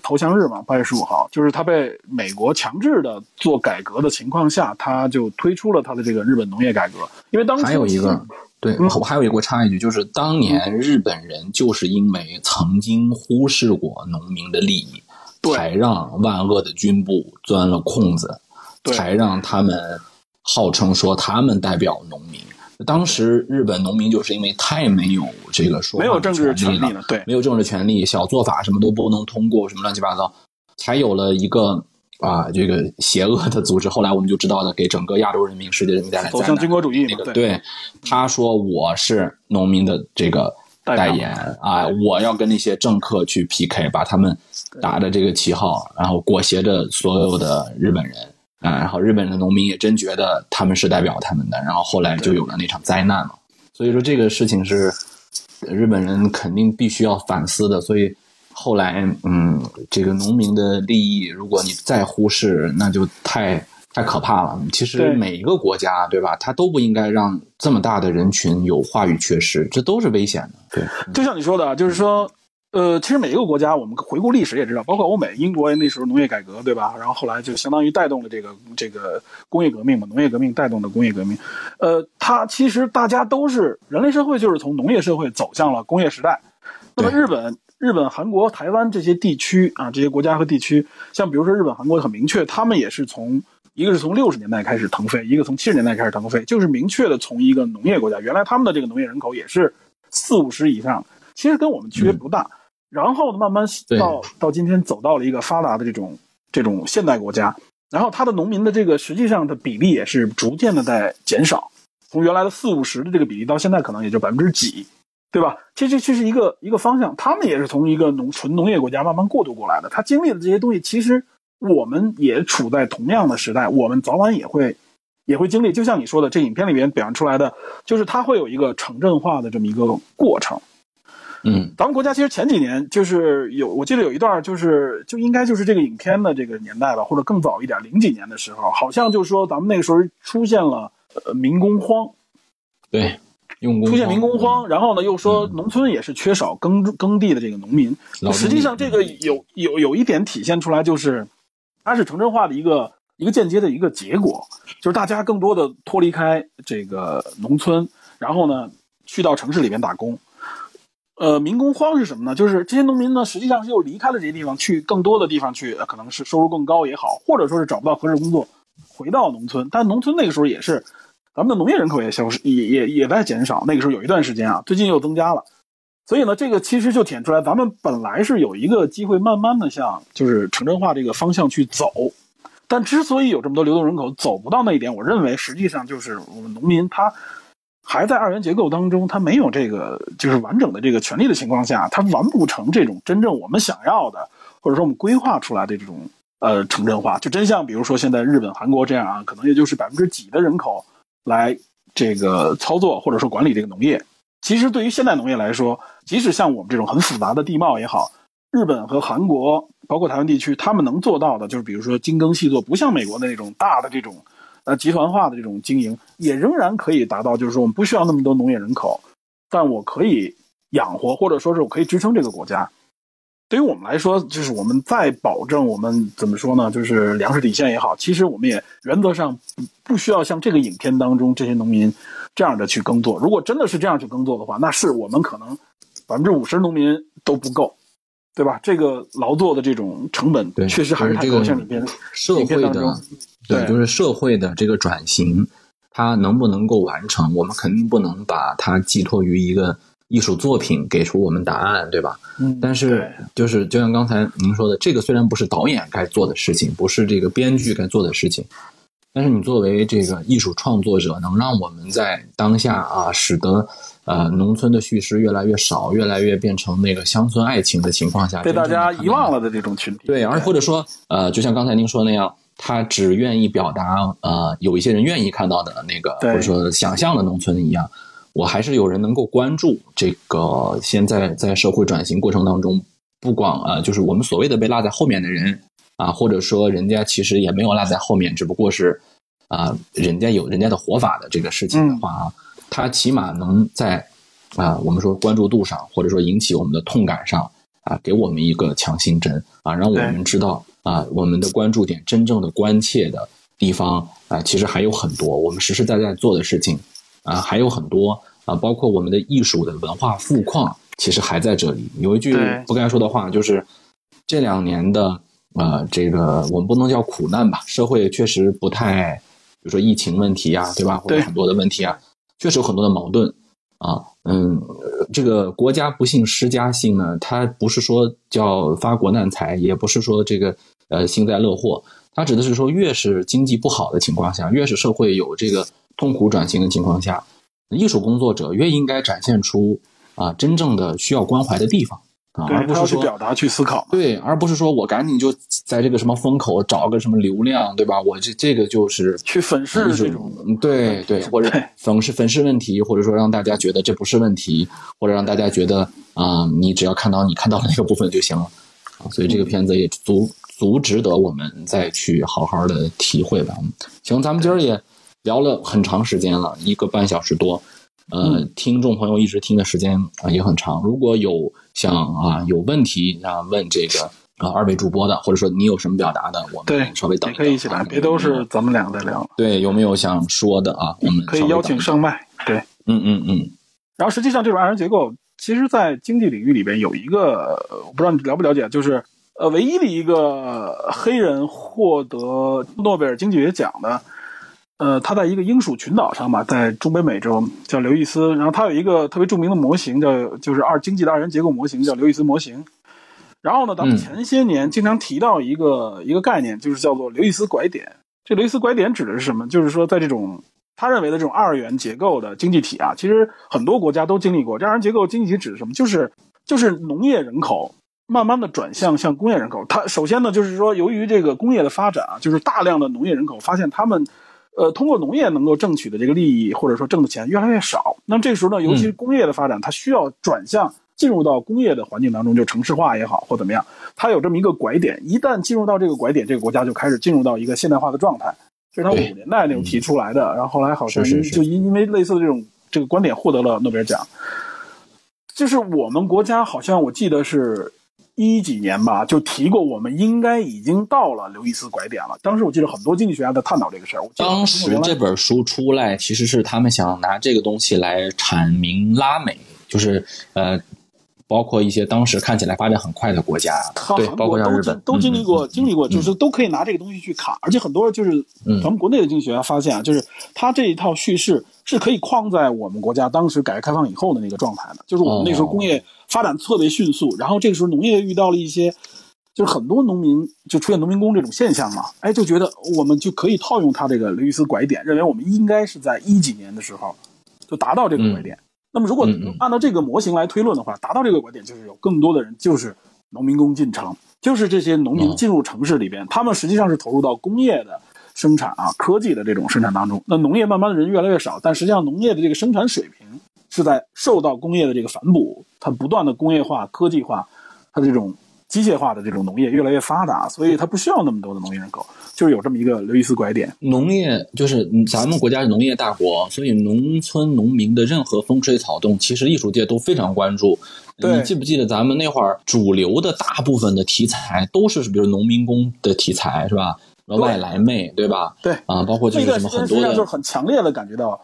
投降日嘛，八月十五号，就是他被美国强制的做改革的情况下，他就推出了他的这个日本农业改革。因为当时还有一个对，我还有一个插一句，就是当年日本人就是因为曾经忽视过农民的利益，才让万恶的军部钻了空子，才让他们号称说他们代表农民。当时日本农民就是因为太没有这个说没有政治权利了，对，没有政治权利，小做法什么都不能通过，什么乱七八糟，才有了一个啊这个邪恶的组织。后来我们就知道了，给整个亚洲人民、世界人民带来走向军国主义那个。对，他说我是农民的这个代言啊，我要跟那些政客去 PK，把他们打的这个旗号，然后裹挟着所有的日本人。啊，然后日本的农民也真觉得他们是代表他们的，然后后来就有了那场灾难嘛。所以说这个事情是日本人肯定必须要反思的。所以后来，嗯，这个农民的利益，如果你再忽视，那就太太可怕了。其实每一个国家，对吧？它都不应该让这么大的人群有话语缺失，这都是危险的。对，就像你说的啊，就是说，呃，其实每一个国家，我们回顾历史也知道，包括欧美、英国那时候农业改革，对吧？然后后来就相当于带动了这个这个工业革命嘛，农业革命带动的工业革命。呃，它其实大家都是人类社会，就是从农业社会走向了工业时代。那么日本、日本、韩国、台湾这些地区啊，这些国家和地区，像比如说日本、韩国很明确，他们也是从一个是从六十年代开始腾飞，一个从七十年代开始腾飞，就是明确的从一个农业国家，原来他们的这个农业人口也是四五十以上，其实跟我们区别不大。然后，慢慢到到今天走到了一个发达的这种这种现代国家，然后它的农民的这个实际上的比例也是逐渐的在减少，从原来的四五十的这个比例到现在可能也就百分之几，对吧？其实这是一个一个方向，他们也是从一个农纯农业国家慢慢过渡过来的，他经历的这些东西，其实我们也处在同样的时代，我们早晚也会也会经历。就像你说的，这影片里面表现出来的，就是它会有一个城镇化的这么一个过程。嗯，咱们国家其实前几年就是有，我记得有一段就是就应该就是这个影片的这个年代吧，或者更早一点，零几年的时候，好像就是说咱们那个时候出现了呃民工荒，对，用工出现民工荒，然后呢又说嗯农村也是缺少耕耕地的这个农民。实际上这个有有有一点体现出来，就是它是城镇化的一个一个间接的一个结果，就是大家更多的脱离开这个农村，然后呢去到城市里面打工。呃，民工荒是什么呢？就是这些农民呢，实际上是又离开了这些地方，去更多的地方去，可能是收入更高也好，或者说是找不到合适工作，回到农村。但农村那个时候也是，咱们的农业人口也消失，也也也在减少。那个时候有一段时间啊，最近又增加了。所以呢，这个其实就体现出来，咱们本来是有一个机会，慢慢的向就是城镇化这个方向去走。但之所以有这么多流动人口走不到那一点，我认为实际上就是我们农民他还在二元结构当中，他没有这个就是完整的这个权利的情况下，他完不成这种真正我们想要的，或者说我们规划出来的这种呃城镇化。就真像比如说现在日本、韩国这样啊，可能也就是百分之几的人口来这个操作或者说管理这个农业。其实对于现代农业来说，即使像我们这种很复杂的地貌也好，日本和韩国，包括台湾地区，他们能做到的，就是比如说精耕细作，不像美国的那种大的这种呃集团化的这种经营，也仍然可以达到，就是说我们不需要那么多农业人口，但我可以养活，或者说是我可以支撑这个国家。对于我们来说，就是我们在保证我们怎么说呢，就是粮食底线也好，其实我们也原则上不不需要像这个影片当中这些农民这样的去耕作。如果真的是这样去耕作的话，那是我们可能百分之五十农民都不够，对吧？这个劳作的这种成本对确实还是这个像里边社会的，对，对就是社会的这个转型，它能不能够完成，我们肯定不能把它寄托于一个艺术作品给出我们答案，对吧？嗯，但是就是就像刚才您说的，这个虽然不是导演该做的事情，不是这个编剧该做的事情，但是你作为这个艺术创作者，能让我们在当下啊，使得呃农村的叙事越来越少，越来越变成那个乡村爱情的情况下，被大家遗忘了。的这种群体，对，而或者说，呃，就像刚才您说那样，他只愿意表达，呃，有一些人愿意看到的那个，或者说想象的农村一样，我还是有人能够关注这个现在在社会转型过程当中，不光呃，就是我们所谓的被落在后面的人啊，或者说人家其实也没有落在后面，只不过是啊、人家有人家的活法的这个事情的话啊，他起码能在啊、我们说关注度上，或者说引起我们的痛感上。啊，给我们一个强心针啊，让我们知道啊，我们的关注点真正的关切的地方啊，其实还有很多，我们实实在在做的事情啊，还有很多啊，包括我们的艺术的文化富矿，其实还在这里。有一句不该说的话，就是这两年的呃，这个我们不能叫苦难吧，社会确实不太，比如说疫情问题啊，对吧？或者对很多的问题啊，确实有很多的矛盾。啊，嗯，这个国家不幸施加性呢，它不是说叫发国难财，也不是说这个呃幸灾乐祸，它指的是说越是经济不好的情况下，越是社会有这个痛苦转型的情况下，艺术工作者越应该展现出啊真正的需要关怀的地方啊，而不是说去表达、去思考。对，而不是说我赶紧就在这个什么风口找个什么流量，对吧？我这这个就是去粉饰这种嗯对对，或者粉饰粉饰问题，或者说让大家觉得这不是问题，或者让大家觉得啊、你只要看到你看到的那个部分就行了啊。所以这个片子也足足值得我们再去好好的体会吧。嗯行，咱们今儿也聊了很长时间了，一个半小时多。呃，听众朋友一直听的时间啊、也很长。如果有想啊有问题啊问这个啊二位主播的，或者说你有什么表达的，我对们稍微等也可以一起来，啊别都是咱们两个在聊，对有没有想说的啊？我们可以邀请上麦。对，嗯嗯嗯，然后实际上这种二元结构，其实在经济领域里边有一个，呃我不知道你了不了解，就是呃，唯一的一个黑人获得诺贝尔经济学奖的，呃，他在一个英属群岛上吧，在中北美洲叫刘易斯，然后他有一个特别著名的模型叫就是二经济的二元结构模型，叫刘易斯模型。然后呢，咱们前些年经常提到一个、一个概念，就是叫做刘易斯拐点。这刘易斯拐点指的是什么？就是说，在这种他认为的这种二元结构的经济体啊，其实很多国家都经历过。这二元结构经济体指的是什么？就是就是农业人口慢慢的转向向工业人口。它首先呢，就是说由于这个工业的发展啊，就是大量的农业人口发现他们。呃，通过农业能够挣取的这个利益，或者说挣的钱越来越少。那么这个时候呢，尤其是工业的发展，它需要转向进入到工业的环境当中，就城市化也好或怎么样，它有这么一个拐点。一旦进入到这个拐点，这个国家就开始进入到一个现代化的状态。这是他五十年代那种提出来的，然后后来好像就因因为类似的这种这个观点获得了诺贝尔奖。就是我们国家好像我记得是一几年吧，就提过我们应该已经到了刘易斯拐点了。当时我记得很多经济学家在探讨这个事儿。当时这本书出来，其实是他们想拿这个东西来阐明拉美，就是呃，包括一些当时看起来发展很快的国家，对，包括国都经像日本，都经历过，嗯经历过，就是都可以拿这个东西去卡，而且很多就是嗯。咱们国内的经济学家发现啊，就是他这一套叙事是可以框在我们国家当时改革开放以后的那个状态的，就是我们那时候工业发展特别迅速，然后这个时候农业遇到了一些。就是很多农民就出现农民工这种现象嘛，哎，就觉得我们就可以套用他这个刘易斯拐点，认为我们应该是在一几年的时候就达到这个拐点。那么如果按照这个模型来推论的话，达到这个拐点就是有更多的人就是农民工进城，就是这些农民哦进入城市里边，他们实际上是投入到工业的生产啊、科技的这种生产当中。那农业慢慢的人越来越少，但实际上农业的这个生产水平是在受到工业的这个反哺，它不断的工业化、科技化，它这种机械化的这种农业越来越发达，所以它不需要那么多的农业人口，就是有这么一个刘易斯拐点。农业就是嗯咱们国家是农业大国，所以农村农民的任何风吹草动，其实艺术界都非常关注。你记不记得咱们那会儿主流的大部分的题材都是比如农民工的题材是吧？外来妹对吧？对啊，包括就那段是什么很多就是很强烈的感觉到，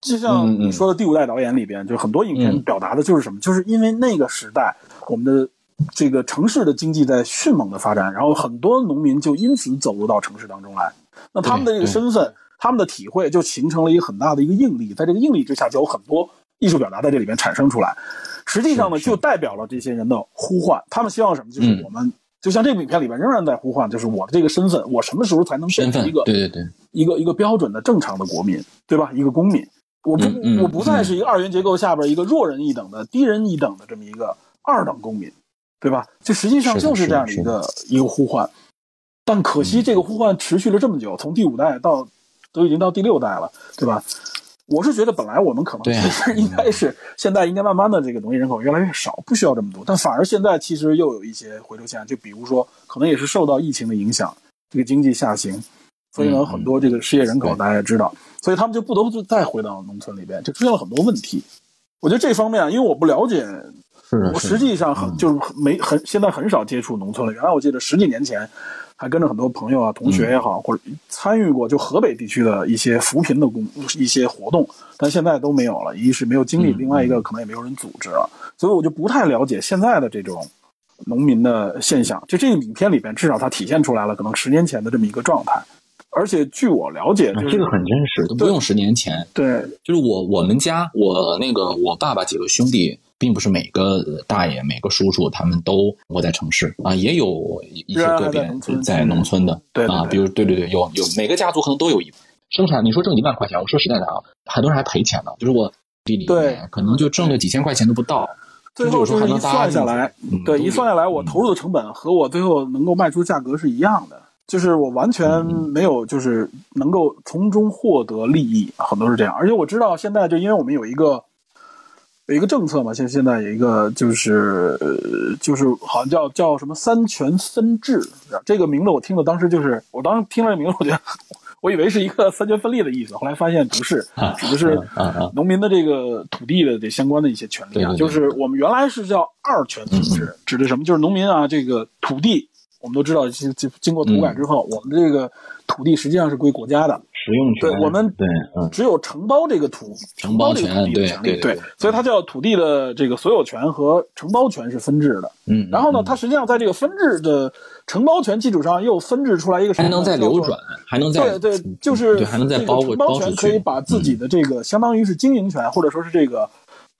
就像你说的《第五代导演》里边，就是很多影片嗯表达的就是什么，就是因为那个时代我们的这个城市的经济在迅猛的发展，然后很多农民就因此走入到城市当中来，那他们的这个身份、他们的体会就形成了一个很大的一个应力，在这个应力之下，就有很多艺术表达在这里面产生出来。实际上呢，就代表了这些人的呼唤，他们希望什么？就是嗯我们。就像这部影片里边仍然在呼唤，就是我的这个身份，我什么时候才能变成一个，对对对，一个一个标准的正常的国民，对吧？一个公民，我不、嗯嗯我不再是一个二元结构下边一个弱人一等的、低人一等的这么一个二等公民，对吧？这实际上就是这样的一个一个呼唤，但可惜这个呼唤持续了这么久，从第五代到都已经到第六代了，对吧？我是觉得本来我们可能其实应该是现在应该慢慢的这个农业人口越来越少，不需要这么多，但反而现在其实又有一些回流现象，就比如说可能也是受到疫情的影响，这个经济下行，所以呢嗯很多这个失业人口大家也知道，所以他们就不得不再回到农村里边，就出现了很多问题。我觉得这方面啊，因为我不了解，我实际上很嗯就是没很现在很少接触农村了。原来我记得十几年前，还跟着很多朋友啊、同学也好，或者参与过就河北地区的一些扶贫的工一些活动，但现在都没有了。一是没有精力，嗯另外一个可能也没有人组织了，所以我就不太了解现在的这种农民的现象。就这个影片里边，至少它体现出来了可能十年前的这么一个状态。而且据我了解，就是啊这个很真实，都不用十年前。对就是我我们家我那个我爸爸几个兄弟，并不是每个大爷每个叔叔他们都活在城市啊，也有一些个别在农村的啊，对对对。比如对对对，有有每个家族可能都有一生产，你说挣一万块钱，我说实在的啊，很多人还赔钱呢，就是我地里对。面可能就挣个几千块钱都不到。最后就是一算下来，对，一算下来，我投入的成本和我最后能够卖出的价格是一样的，就是我完全没有就是能够从中获得利益，很多是这样。而且我知道现在就因为我们有一个有一个政策嘛，现现在有一个就是呃就是好像叫叫什么三权分治，这个名字我听了当时就是我当时听了这名字，我觉得。我以为是一个三权分立的意思，后来发现不是，指的是农民的这个土地的这相关的一些权利啊。就是我们原来是叫二权分置，指的什么？就是农民啊，这个土地我们都知道，经经经过土改之后，我们这个土地实际上是归国家的。使用权，对我们对，只有承包这个土承包这个土地的权利，对，所以它叫土地的这个所有权和承包权是分置的。嗯，然后呢，它实际上在这个分置的承包权基础上又分置出来一个什么？还能再流转，还能再对对，就是还能再包承包权可以把自己的这个相当于是经营权，或者说是这个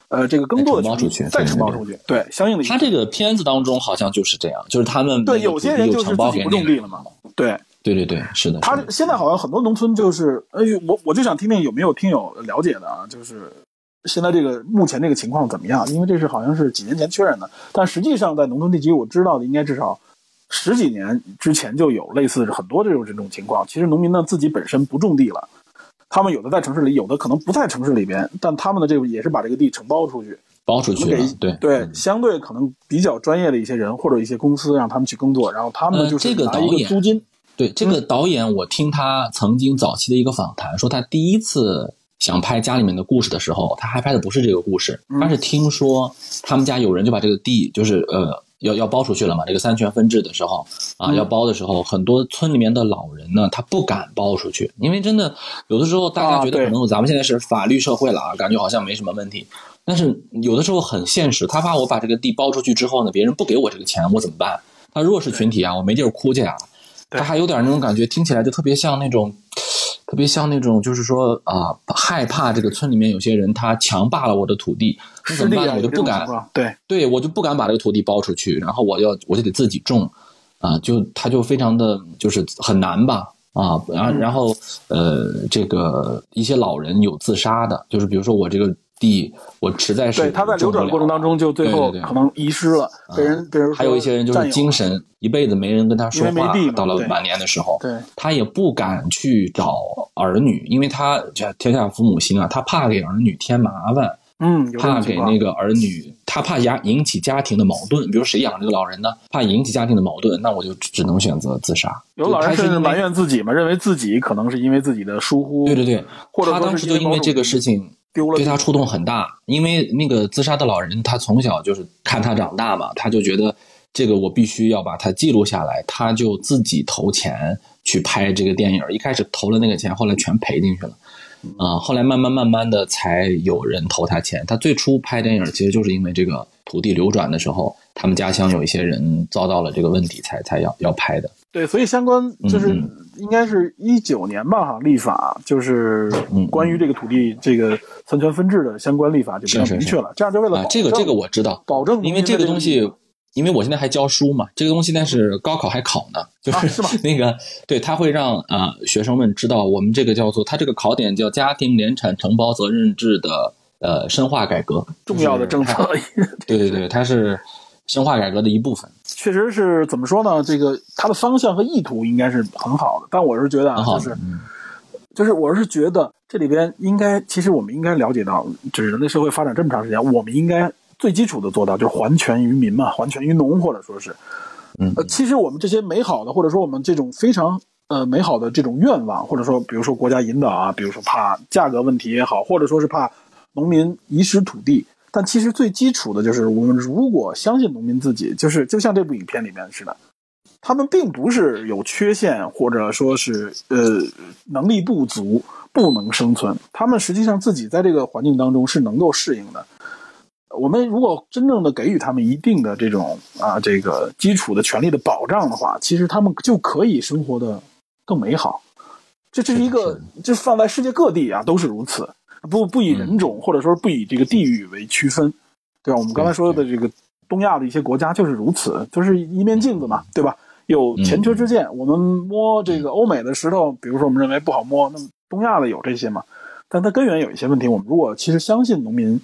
呃这个耕作的承包出去，再承包出去，对，相应的。他这个片子当中好像就是这样，就是他们对有些人就是自己不种地了嘛，对。对对对，是的。他现在好像很多农村就是，哎，我我就想听听有没有听友了解的啊，就是现在这个目前这个情况怎么样？因为这是好像是几年前确认的，但实际上在农村地区，我知道的应该至少十几年之前就有类似很多这种这种情况。其实农民呢自己本身不种地了，他们有的在城市里，有的可能不在城市里边，但他们的这个也是把这个地承包出去，包出去给对对相对可能比较专业的一些人或者一些公司让他们去耕作，然后他们呢就是拿一个租金。对这个导演，我听他曾经早期的一个访谈，说他第一次想拍家里面的故事的时候，他还拍的不是这个故事，他是听说他们家有人就把这个地，就是呃要要包出去了嘛。这个三权分置的时候啊，要包的时候，很多村里面的老人呢，他不敢包出去，因为真的有的时候大家觉得可能咱们现在是法律社会了啊，感觉好像没什么问题，但是有的时候很现实，他怕我把这个地包出去之后呢，别人不给我这个钱，我怎么办？他弱势群体啊，我没地儿哭去啊。他还有点那种感觉，听起来就特别像那种，特别像那种，就是说啊，害怕这个村里面有些人他强霸了我的土地，那怎么办？我就不敢，对，对我就不敢把这个土地包出去，然后我要我就得自己种，啊，就他就非常的就是很难吧，啊，然后然后呃，这个一些老人有自杀的，就是比如说我这个。地，我实在是对他在流转过程当中就最后可能遗失了，被人被人还有一些人就是精神一辈子没人跟他说话，到了晚年的时候，对他也不敢去找儿女，因为他叫天下父母心啊，他怕给儿女添麻烦。嗯，怕给那个儿女，他怕家引起家庭的矛盾。比如谁养这个老人呢？怕引起家庭的矛盾，那我就只能选择自杀。有老人甚至埋怨自己嘛，认为自己可能是因为自己的疏忽。对对对，或者他当时就因为这个事情丢了，对他触动很大。因为那个自杀的老人，他从小就是看他长大嘛，他就觉得这个我必须要把它记录下来，他就自己投钱去拍这个电影。一开始投了那个钱，后来全赔进去了。啊，后来慢慢慢慢的才有人投他钱。他最初拍电影其实就是因为这个土地流转的时候，他们家乡有一些人遭到了这个问题，才才要要拍的。对，所以相关就是应该是一九年吧，哈，立法就是关于这个土地这个三权分置的相关立法就比较明确了。这样就为了这个这个我知道，保证因为这个东西。因为我现在还教书嘛，这个东西但是高考还考呢，就是那个对他会让啊学生们知道我们这个叫做他这个考点叫家庭联产承包责任制的呃深化改革，重要的政策。对对对，它是深化改革的一部分。确实是怎么说呢？这个它的方向和意图应该是很好的，但我是觉得啊，就是就是我是觉得这里边应该其实我们应该了解到，就是人类社会发展这么长时间，我们应该。最基础的做到就是还权于民嘛，还权于农，或者说是，嗯，呃，其实我们这些美好的，或者说我们这种非常呃美好的这种愿望，或者说比如说国家引导啊，比如说怕价格问题也好，或者说是怕农民遗失土地，但其实最基础的就是我们如果相信农民自己，就是就像这部影片里面似的，他们并不是有缺陷，或者说是呃能力不足不能生存，他们实际上自己在这个环境当中是能够适应的。我们如果真正的给予他们一定的这种啊这个基础的权利的保障的话，其实他们就可以生活的更美好。这这是一个，这放在世界各地啊都是如此，不不以人种或者说不以这个地域为区分，对吧？我们刚才说的这个东亚的一些国家就是如此，就是一面镜子嘛，对吧？有前车之鉴，我们摸这个欧美的石头，比如说我们认为不好摸，那么东亚的有这些嘛？但它根源有一些问题。我们如果其实相信农民。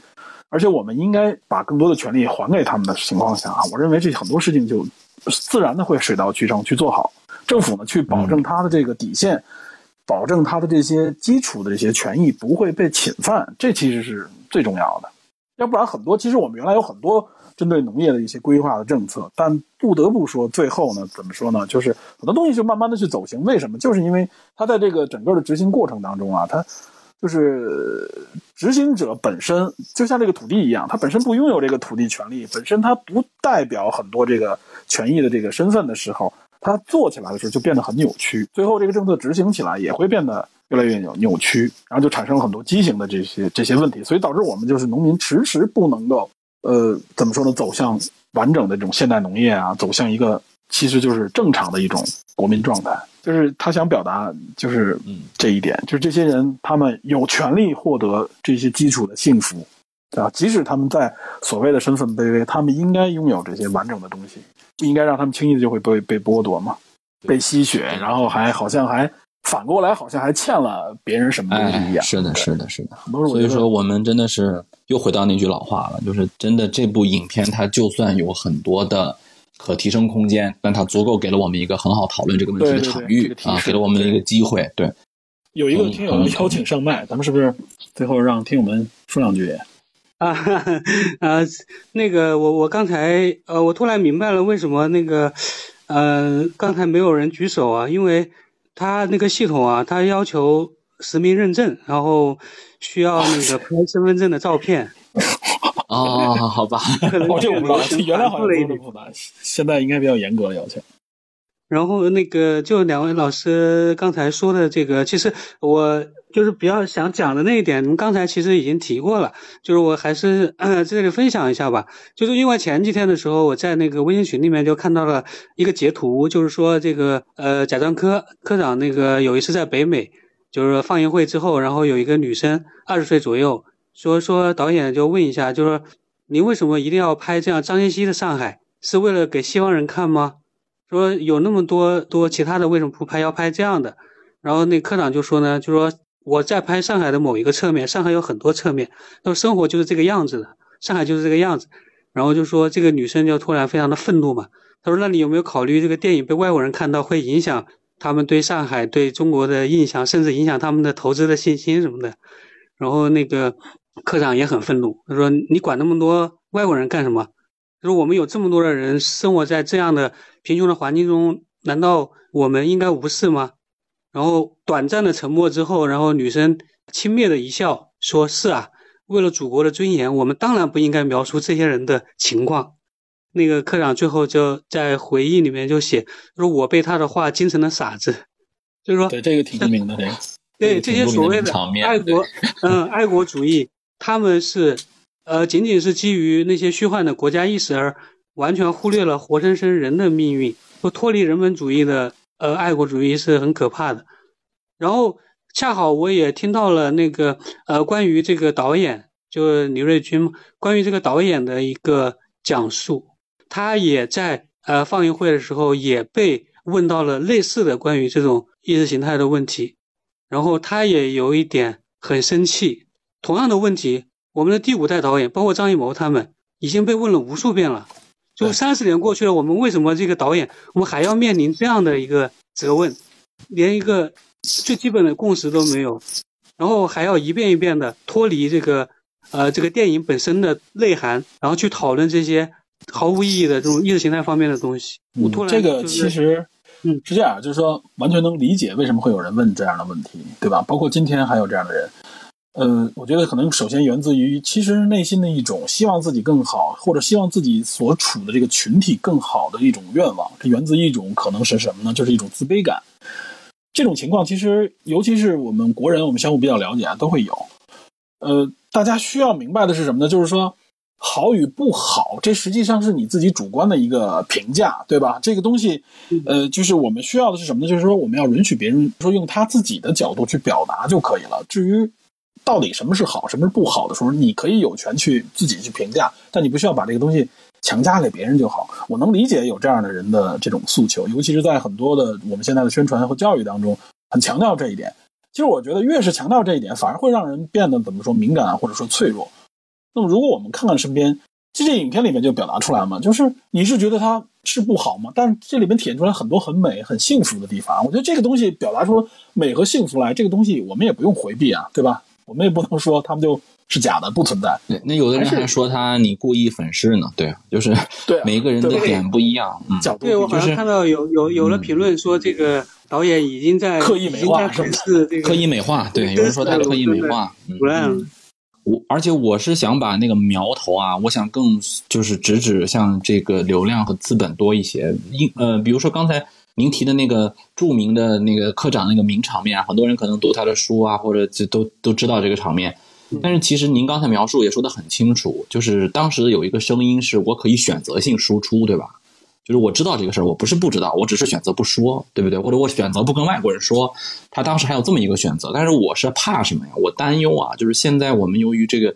而且我们应该把更多的权利还给他们的情况下啊，我认为这很多事情就自然的会水到渠成去做好。政府呢，去保证它的这个底线，保证他的这些基础的这些权益不会被侵犯，这其实是最重要的。要不然，很多其实我们原来有很多针对农业的一些规划的政策，但不得不说，最后呢，怎么说呢？就是很多东西就慢慢的去走形。为什么？就是因为它在这个整个的执行过程当中啊，它就是执行者本身就像这个土地一样，它本身不拥有这个土地权利，本身它不代表很多这个权益的这个身份的时候。它做起来的时候就变得很扭曲，最后这个政策执行起来也会变得越来越扭扭曲，然后就产生了很多畸形的这些这些问题，所以导致我们就是农民迟迟不能够，呃，怎么说呢，走向完整的这种现代农业啊，走向一个其实就是正常的一种国民状态。就是他想表达就是这一点，就是这些人他们有权利获得这些基础的幸福，啊，即使他们在所谓的身份卑微，他们应该拥有这些完整的东西。不应该让他们轻易的就会被被剥夺嘛，被吸血，然后还好像还反过来，好像还欠了别人什么东西一样。是的，是的，是的。所以说，我们真的是又回到那句老话了，就是真的这部影片它就算有很多的可提升空间，但它足够给了我们一个很好讨论这个问题的场域啊，给了我们一个机会。对，有一个听友邀请上麦，咱们是不是最后让听友们说两句？啊啊，那个我我刚才呃，我突然明白了为什么那个呃刚才没有人举手啊，因为他那个系统啊，他要求实名认证，然后需要那个拍身份证的照片。哦，好吧，哦，这我不知道，原来好像都不难，现在应该比较严格的要求。然后那个就两位老师刚才说的这个，其实我就是比较想讲的那一点，您刚才其实已经提过了，就是我还是 在这里分享一下吧。就是因为前几天的时候，我在那个微信群里面就看到了一个截图，就是说这个呃贾樟柯科长那个有一次在北美，就是放映会之后，然后有一个女生二十岁左右，说说导演就问一下，就说您为什么一定要拍这样张艺熙的上海，是为了给西方人看吗？说有那么多多其他的，为什么不拍？要拍这样的？然后那科长就说呢，就说我在拍上海的某一个侧面，上海有很多侧面，说生活就是这个样子的，上海就是这个样子。然后就说这个女生就突然非常的愤怒嘛，他说那你有没有考虑这个电影被外国人看到会影响他们对上海、对中国的印象，甚至影响他们的投资的信心什么的？然后那个科长也很愤怒，他说你管那么多外国人干什么？他说我们有这么多的人生活在这样的。贫穷的环境中，难道我们应该无视吗？然后短暂的沉默之后，然后女生轻蔑的一笑，说是啊，为了祖国的尊严，我们当然不应该描述这些人的情况。那个科长最后就在回忆里面就写，说我被他的话惊成了傻子，就是说，对这个挺著名的，这个对这些所谓的爱国，嗯，爱国主义，他们是呃，仅仅是基于那些虚幻的国家意识而。完全忽略了活生生人的命运，不脱离人本主义的呃爱国主义是很可怕的。然后恰好我也听到了那个呃关于这个导演，就李瑞军关于这个导演的一个讲述，他也在呃放映会的时候也被问到了类似的关于这种意识形态的问题，然后他也有一点很生气。同样的问题，我们的第五代导演，包括张艺谋他们已经被问了无数遍了。就三十年过去了，我们为什么这个导演，我们还要面临这样的一个责问，连一个最基本的共识都没有，然后还要一遍一遍的脱离这个，呃，这个电影本身的内涵，然后去讨论这些毫无意义的这种意识形态方面的东西。我突然这个其实，嗯，是这样，就是说完全能理解为什么会有人问这样的问题，对吧？包括今天还有这样的人。呃，我觉得可能首先源自于其实内心的一种希望自己更好，或者希望自己所处的这个群体更好的一种愿望。这源自一种可能是什么呢？就是一种自卑感。这种情况其实，尤其是我们国人，我们相互比较了解啊，都会有。呃，大家需要明白的是什么呢？就是说，好与不好，这实际上是你自己主观的一个评价，对吧？这个东西，呃，就是我们需要的是什么呢？就是说，我们要允许别人说用他自己的角度去表达就可以了。至于。到底什么是好，什么是不好的时候，你可以有权去自己去评价，但你不需要把这个东西强加给别人就好。我能理解有这样的人的这种诉求，尤其是在很多的我们现在的宣传和教育当中，很强调这一点。其实我觉得越是强调这一点，反而会让人变得怎么说敏感或者说脆弱。那么如果我们看看身边，这些影片里面就表达出来嘛，就是你是觉得它是不好吗？但是这里面体现出来很多很美、很幸福的地方。我觉得这个东西表达出美和幸福来，这个东西我们也不用回避啊，对吧？我们也不能说他们就是假的，不存在。对，那有的人还说他你故意粉饰呢，对啊，就是对啊每个人的点不一样，嗯，角度对，我好就是像看到有有有了嗯评论说，这个导演已经在刻意美化已经在粉饰这个刻意美化，对，有人说他刻意美化，嗯。我而且我是想把那个苗头啊，我想更就是直指向这个流量和资本多一些。因呃，比如说刚才您提的那个著名的那个科长那个名场面啊，很多人可能读他的书啊，或者就都都知道这个场面。但是其实您刚才描述也说得很清楚，就是当时有一个声音是我可以选择性输出，对吧？就是我知道这个事儿，我不是不知道，我只是选择不说，对不对？或者我选择不跟外国人说。他当时还有这么一个选择，但是我是怕什么呀？我担忧啊，就是现在我们由于这个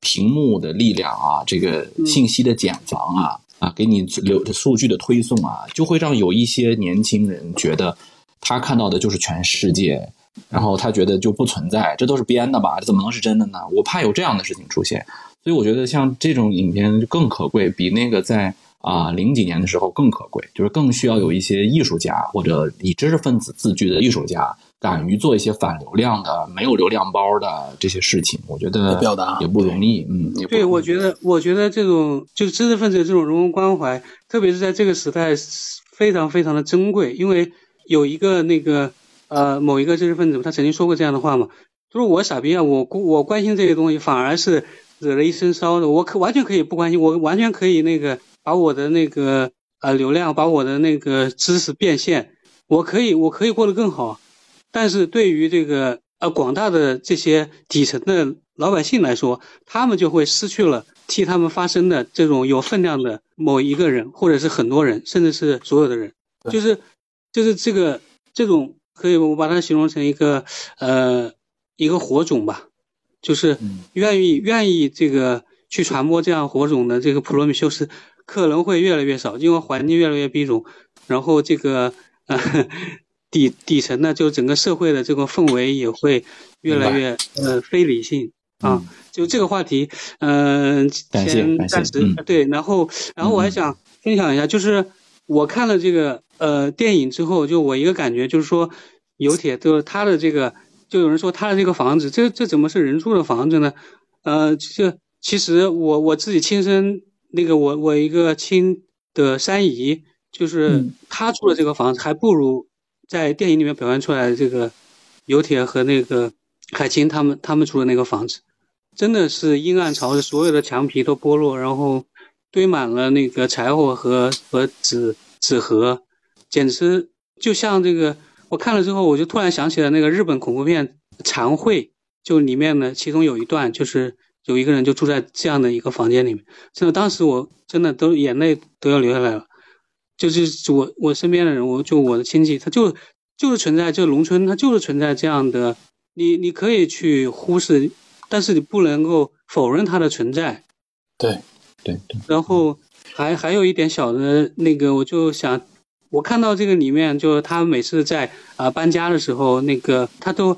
屏幕的力量啊，这个信息的茧房啊，啊，给你流数据的推送啊，就会让有一些年轻人觉得他看到的就是全世界，然后他觉得就不存在，这都是编的吧？这怎么能是真的呢？我怕有这样的事情出现，所以我觉得像这种影片更可贵，比那个在啊零几年的时候更可贵，就是更需要有一些艺术家或者以知识分子自居的艺术家，敢于做一些反流量的、没有流量包的这些事情，我觉得表达也不容易。嗯，对，我觉得，我觉得这种就是知识分子这种人文关怀，特别是在这个时代，非常非常的珍贵。因为有一个那个呃某一个知识分子，他曾经说过这样的话嘛，他说我傻逼啊，我我关心这些东西，反而是惹了一身骚的。我可完全可以不关心，我完全可以那个把我的那个呃流量，把我的那个知识变现，我可以我可以过得更好。但是对于这个呃广大的这些底层的老百姓来说，他们就会失去了替他们发声的这种有分量的某一个人，或者是很多人，甚至是所有的人，就是就是这个这种可以我把它形容成一个呃一个火种吧，就是嗯。愿意愿意这个去传播这样火种的这个普罗米修斯可能会越来越少，因为环境越来越逼仄，然后这个呃底底层呢，就整个社会的这个氛围也会越来越呃非理性啊。就这个话题，嗯、先暂时、嗯对，然后然后我还想分享一下，就是我看了这个呃电影之后，就我一个感觉就是说，有铁就是他的这个，就有人说他的这个房子，这这怎么是人住的房子呢？呃，这其实我我自己亲身那个我我一个亲的三姨，就是嗯他住的这个房子，还不如在电影里面表现出来的这个有铁和那个海清他们他们住的那个房子，真的是阴暗潮湿，所有的墙皮都剥落，然后堆满了那个柴火和和纸纸盒，简直就像这个。我看了之后，我就突然想起了那个日本恐怖片《残会》，就里面呢，其中有一段就是有一个人就住在这样的一个房间里面，真的当时我真的都眼泪都要流下来了。就是我我身边的人，我就我的亲戚，他就就是存在这农村，它就是存在这样的，你你可以去忽视，但是你不能够否认它的存在。对，对对，然后还还有一点小的那个，我就想，我看到这个里面，就是他每次在啊、呃搬家的时候，那个他都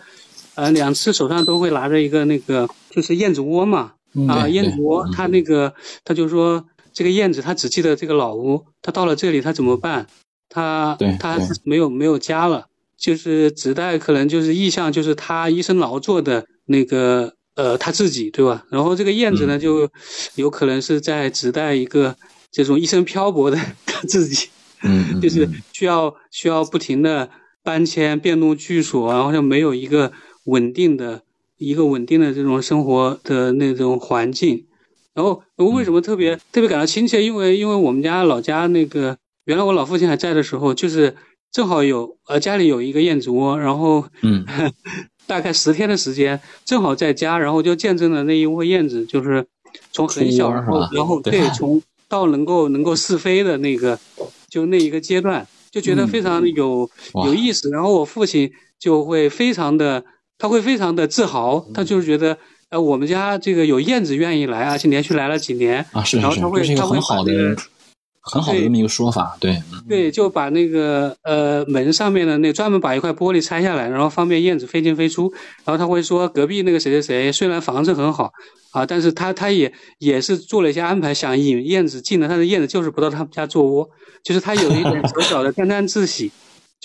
呃两次手上都会拿着一个那个就是燕子窝嘛，嗯啊，对燕子窝，他那个他就说这个燕子，它只记得这个老屋，它到了这里它怎么办？它它没有没有家了，就是指代可能就是意象，就是他一生劳作的那个呃他自己，对吧？然后这个燕子呢，嗯就有可能是在指代一个这种一生漂泊的 他自己，就是嗯需要需要不停的搬迁、变动居所，然后就没有一个稳定的、一个稳定的这种生活的那种环境。然后我为什么特别特别感到亲切？因为因为我们家老家那个原来我老父亲还在的时候，就是正好有呃家里有一个燕子窝，然后嗯 大概十天的时间，正好在家，然后就见证了那一窝燕子，就是从很小，然后对对 从到能够能够试飞的那个，就那一个阶段，就觉得嗯非常的有、哇有意思。然后我父亲就会非常的，他会非常的自豪，他就是觉得。呃，我们家这个有燕子愿意来，而且连续来了几年，啊，是是是，然后他会这是一个很好的很好的这么一个说法，对，对，就把那个呃门上面的那专门把一块玻璃拆下来，然后方便燕子飞进飞出。然后他会说，隔壁那个谁谁谁虽然房子很好啊，但是他他也也是做了一些安排，想引燕子进来，但是燕子就是不到他们家做窝，就是他有一点小小的沾沾自喜。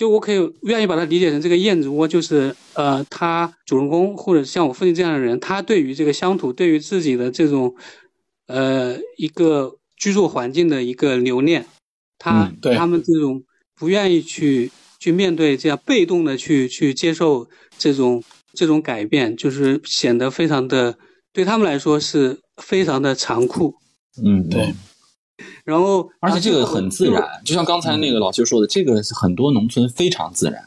就我可以愿意把它理解成这个燕子窝，就是呃，他主人公或者像我父亲这样的人，他对于这个乡土，对于自己的这种呃一个居住环境的一个留恋，他对他们这种不愿意去去面对这样被动的去去接受这种这种改变，就是显得非常的对他们来说是非常的残酷。嗯，对。然后，而且这个很自然，就像刚才那个老薛说的，这个很多农村非常自然，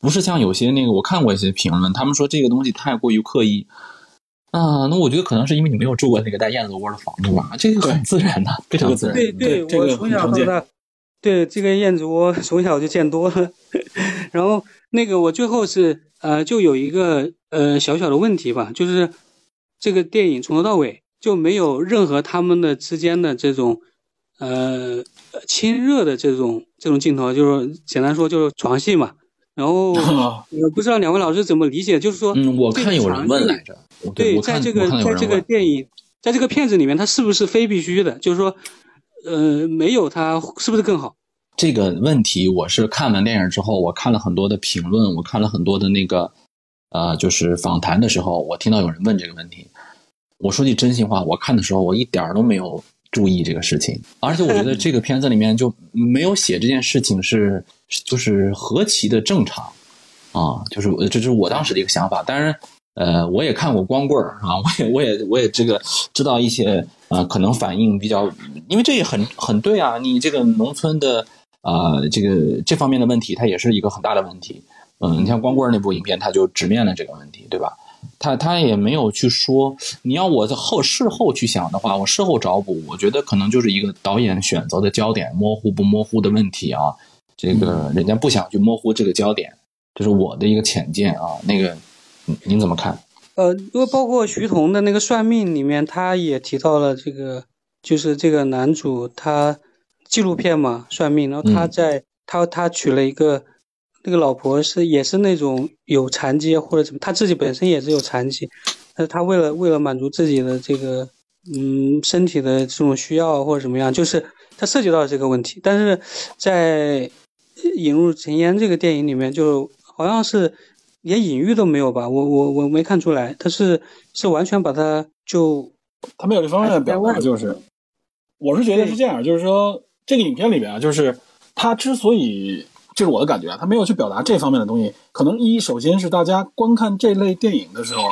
不是像有些那个我看过一些评论，他们说这个东西太过于刻意啊。那我觉得可能是因为你没有住过那个带燕子窝的房子吧，这个很自然的，非常自然。对我从小到大，对这个燕子窝从小就见多了。然后那个我最后是呃，就有一个呃小小的问题吧，就是这个电影从头到尾就没有任何他们的之间的这种呃亲热的这种这种镜头，就是简单说就是床戏嘛。然后我不知道两位老师怎么理解，就是说，嗯，我看有人问来着，对，在这个在这个电影，在这个片子里面，它是不是非必须的？就是说，呃，没有它是不是更好？这个问题，我是看完电影之后，我看了很多的评论，我看了很多的那个呃，就是访谈的时候，我听到有人问这个问题。我说句真心话，我看的时候，我一点儿都没有注意这个事情，而且我觉得这个片子里面就没有写这件事情是 就是何其的正常啊，就是这是我当时的一个想法。当然，呃，我也看过光棍儿啊，我也我也我也这个知道一些呃，可能反应比较，因为这也很很对啊，你这个农村的。呃，这个这方面的问题，它也是一个很大的问题。嗯，你像光棍那部影片，它就直面了这个问题，对吧？他他也没有去说，你要我在后事后去想的话，我事后找补，我觉得可能就是一个导演选择的焦点模糊不模糊的问题啊。这个人家不想去模糊这个焦点，这是我的一个浅见啊。那个，您您怎么看？呃，因为包括徐桐的那个算命里面，他也提到了这个，就是这个男主他纪录片嘛，算命，然后他嗯在、他他取了一个那个老婆是也是那种有残疾或者怎么，他自己本身也是有残疾，但是他为了为了满足自己的这个嗯身体的这种需要或者怎么样，就是他涉及到这个问题，但是在引入尘烟这个电影里面，就好像是连隐喻都没有吧？我我我没看出来，他是是完全把它就他没有这方面的表达，就是，我是觉得是这样，就是说这个影片里面啊，就是他之所以，这是我的感觉啊，他没有去表达这方面的东西，可能一首先是大家观看这类电影的时候，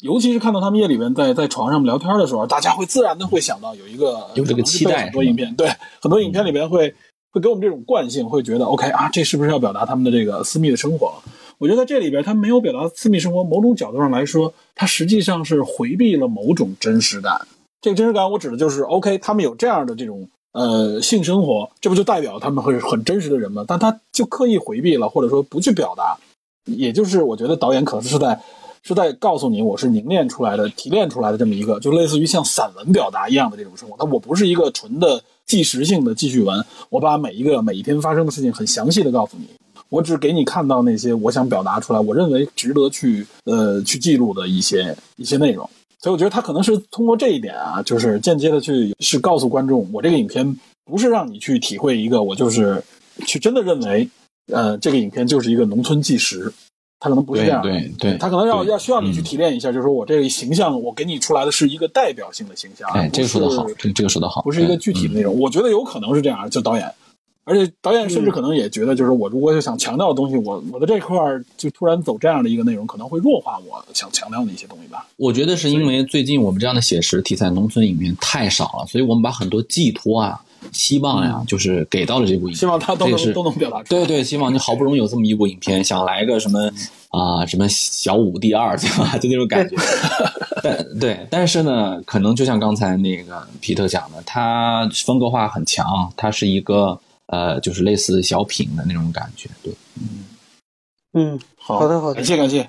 尤其是看到他们夜里边在在床上聊天的时候，大家会自然的会想到有一个有这个期待很多影片，对，很多影片里边会会给我们这种惯性，会觉得 OK 啊，这是不是要表达他们的这个私密的生活？我觉得在这里边，他没有表达私密生活，某种角度上来说，他实际上是回避了某种真实感。这个真实感，我指的就是 OK，他们有这样的这种呃性生活，这不就代表他们会很真实的人吗？但他就刻意回避了，或者说不去表达，也就是我觉得导演可能是在是在告诉你，我是凝练出来的、提炼出来的这么一个，就类似于像散文表达一样的这种生活。但我不是一个纯的纪实性的记叙文，我把每一个每一天发生的事情很详细的告诉你。我只给你看到那些我想表达出来，我认为值得去呃去记录的一些一些内容。所以我觉得他可能是通过这一点啊，就是间接的去是告诉观众，我这个影片不是让你去体会一个，我就是去真的认为，呃，这个影片就是一个农村纪实，他可能不是这样的。对对，他可能要要需要你去嗯提炼一下，就是说我这个形象，我给你出来的是一个代表性的形象，哎，这个说的好这个说的好，不是一个具体的内容。我觉得有可能是这样，就导演，而且导演甚至可能也觉得，就是我如果是想强调的东西，我我的这块儿就突然走这样的一个内容，可能会弱化我想强调的一些东西吧。我觉得是因为最近我们这样的写实题材农村影片太少了，所以我们把很多寄托啊、希望呀，就是给到了这部影片。希望他都能都能表达出来。对对，希望你好不容易有这么一部影片，想来个什么啊、什么小五第二，对吧？就那种感觉。但对，但是呢，可能就像刚才那个皮特讲的，他风格化很强，他是一个呃，就是类似小品的那种感觉。对，嗯，好好的好的感谢感谢，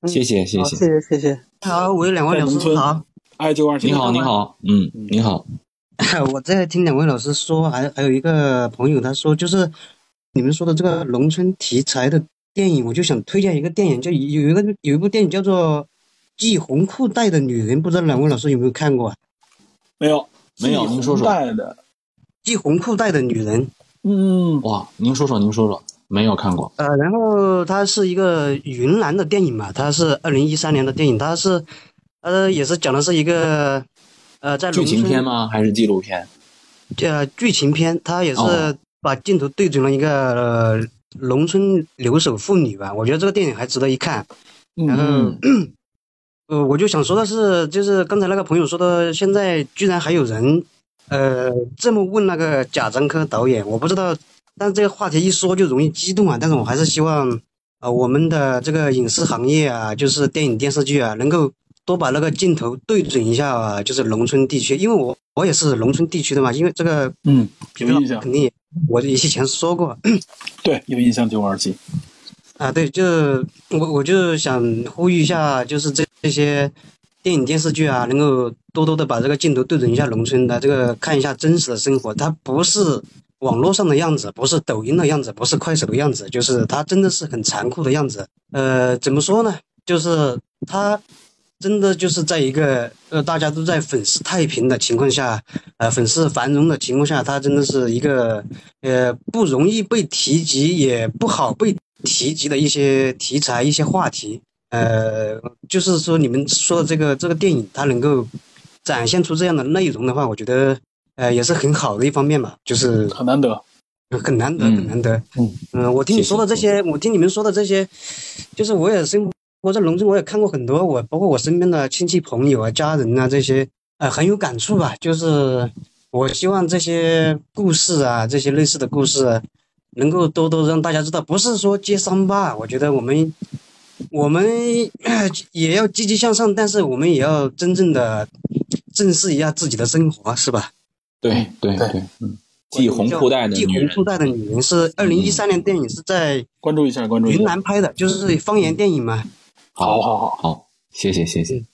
嗯谢谢谢，谢谢。谢谢谢。好，喂，两位老师好。爱就二你好，你好，嗯，你好，我在听两位老师说，还还有一个朋友他说，就是你们说的这个农村题材的电影，我就想推荐一个电影，就有有一个有一部电影叫做《系红裤带的女人》，不知道两位老师有没有看过啊？没有，没有系您说说带的，系红裤带的女人，嗯，哇，您说说，您说说，没有看过。呃，然后它是一个云南的电影嘛，它是二零一三年的电影，它是呃也是讲的是一个呃在剧情片吗？还是纪录片？呃剧情片，它也是哦把镜头对准了一个、呃、农村留守妇女吧，我觉得这个电影还值得一看。然后，嗯 呃，我就想说的是，就是刚才那个朋友说的，现在居然还有人，呃，这么问那个贾樟柯导演，我不知道，但这个话题一说就容易激动啊。但是我还是希望，啊、我们的这个影视行业啊，就是电影电视剧啊，能够多把那个镜头对准一下、啊，就是农村地区，因为我我也是农村地区的嘛，因为这个嗯，有印象，肯定也，我以前说过，对，有印象九五二七，啊，对，就我我就想呼吁一下，就是这这些电影电视剧啊，能够多多的把这个镜头对准一下农村的这个，看一下真实的生活，它不是网络上的样子，不是抖音的样子，不是快手的样子，就是它真的是很残酷的样子。呃，怎么说呢？就是它真的就是在一个呃大家都在粉饰太平的情况下，呃粉饰繁荣的情况下，它真的是一个呃不容易被提及，也不好被提及的一些题材、一些话题。呃，就是说你们说的这个这个电影，它能够展现出这样的内容的话，我觉得呃也是很好的一方面吧，就是很难得，很难得，嗯很难得。嗯嗯，我听你说的这些，我听你们说的这些，就是我也生活在农村，我也看过很多，我包括我身边的亲戚朋友啊、家人啊这些，呃，很有感触吧。就是我希望这些故事啊，这些类似的故事啊，能够多多让大家知道，不是说揭伤疤。我觉得我们我们呃 也要积极向上，但是我们也要真正的正视一下自己的生活，是吧？对对对。对，嗯，系红裤带的女人，系红裤带的女人是二零一三年电影，是在关注一下，关注一云，南拍的，就是方言电影嘛。好好好，好，谢谢谢谢。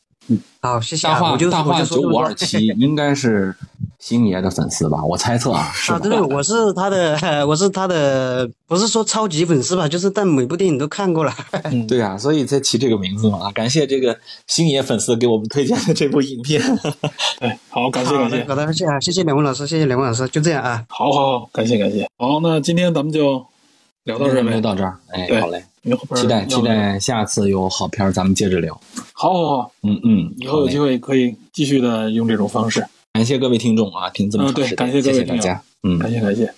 好，谢谢大啊，我就话大话我就说九五二七应该是星爷的粉丝吧？我猜测啊，是啊，吧？对，我是他的，我是他的，不是说超级粉丝吧，就是但每部电影都看过了。嗯，对啊，所以才起这个名字嘛。感谢这个星爷粉丝给我们推荐的这部影片。对，好，感谢感谢，好的，谢谢啊，谢谢两位老师，谢谢两位老师，就这样啊。好好好，感谢感谢，好，那今天咱们就聊到这儿呗，就到这儿，哎，好嘞，期待期待下次有好片儿咱们接着聊。好好好，嗯嗯，以后有机会。可以继续的用这种方式，感谢各位听众啊，听这么长时间，谢感谢各位听友谢大家。嗯，感谢感谢。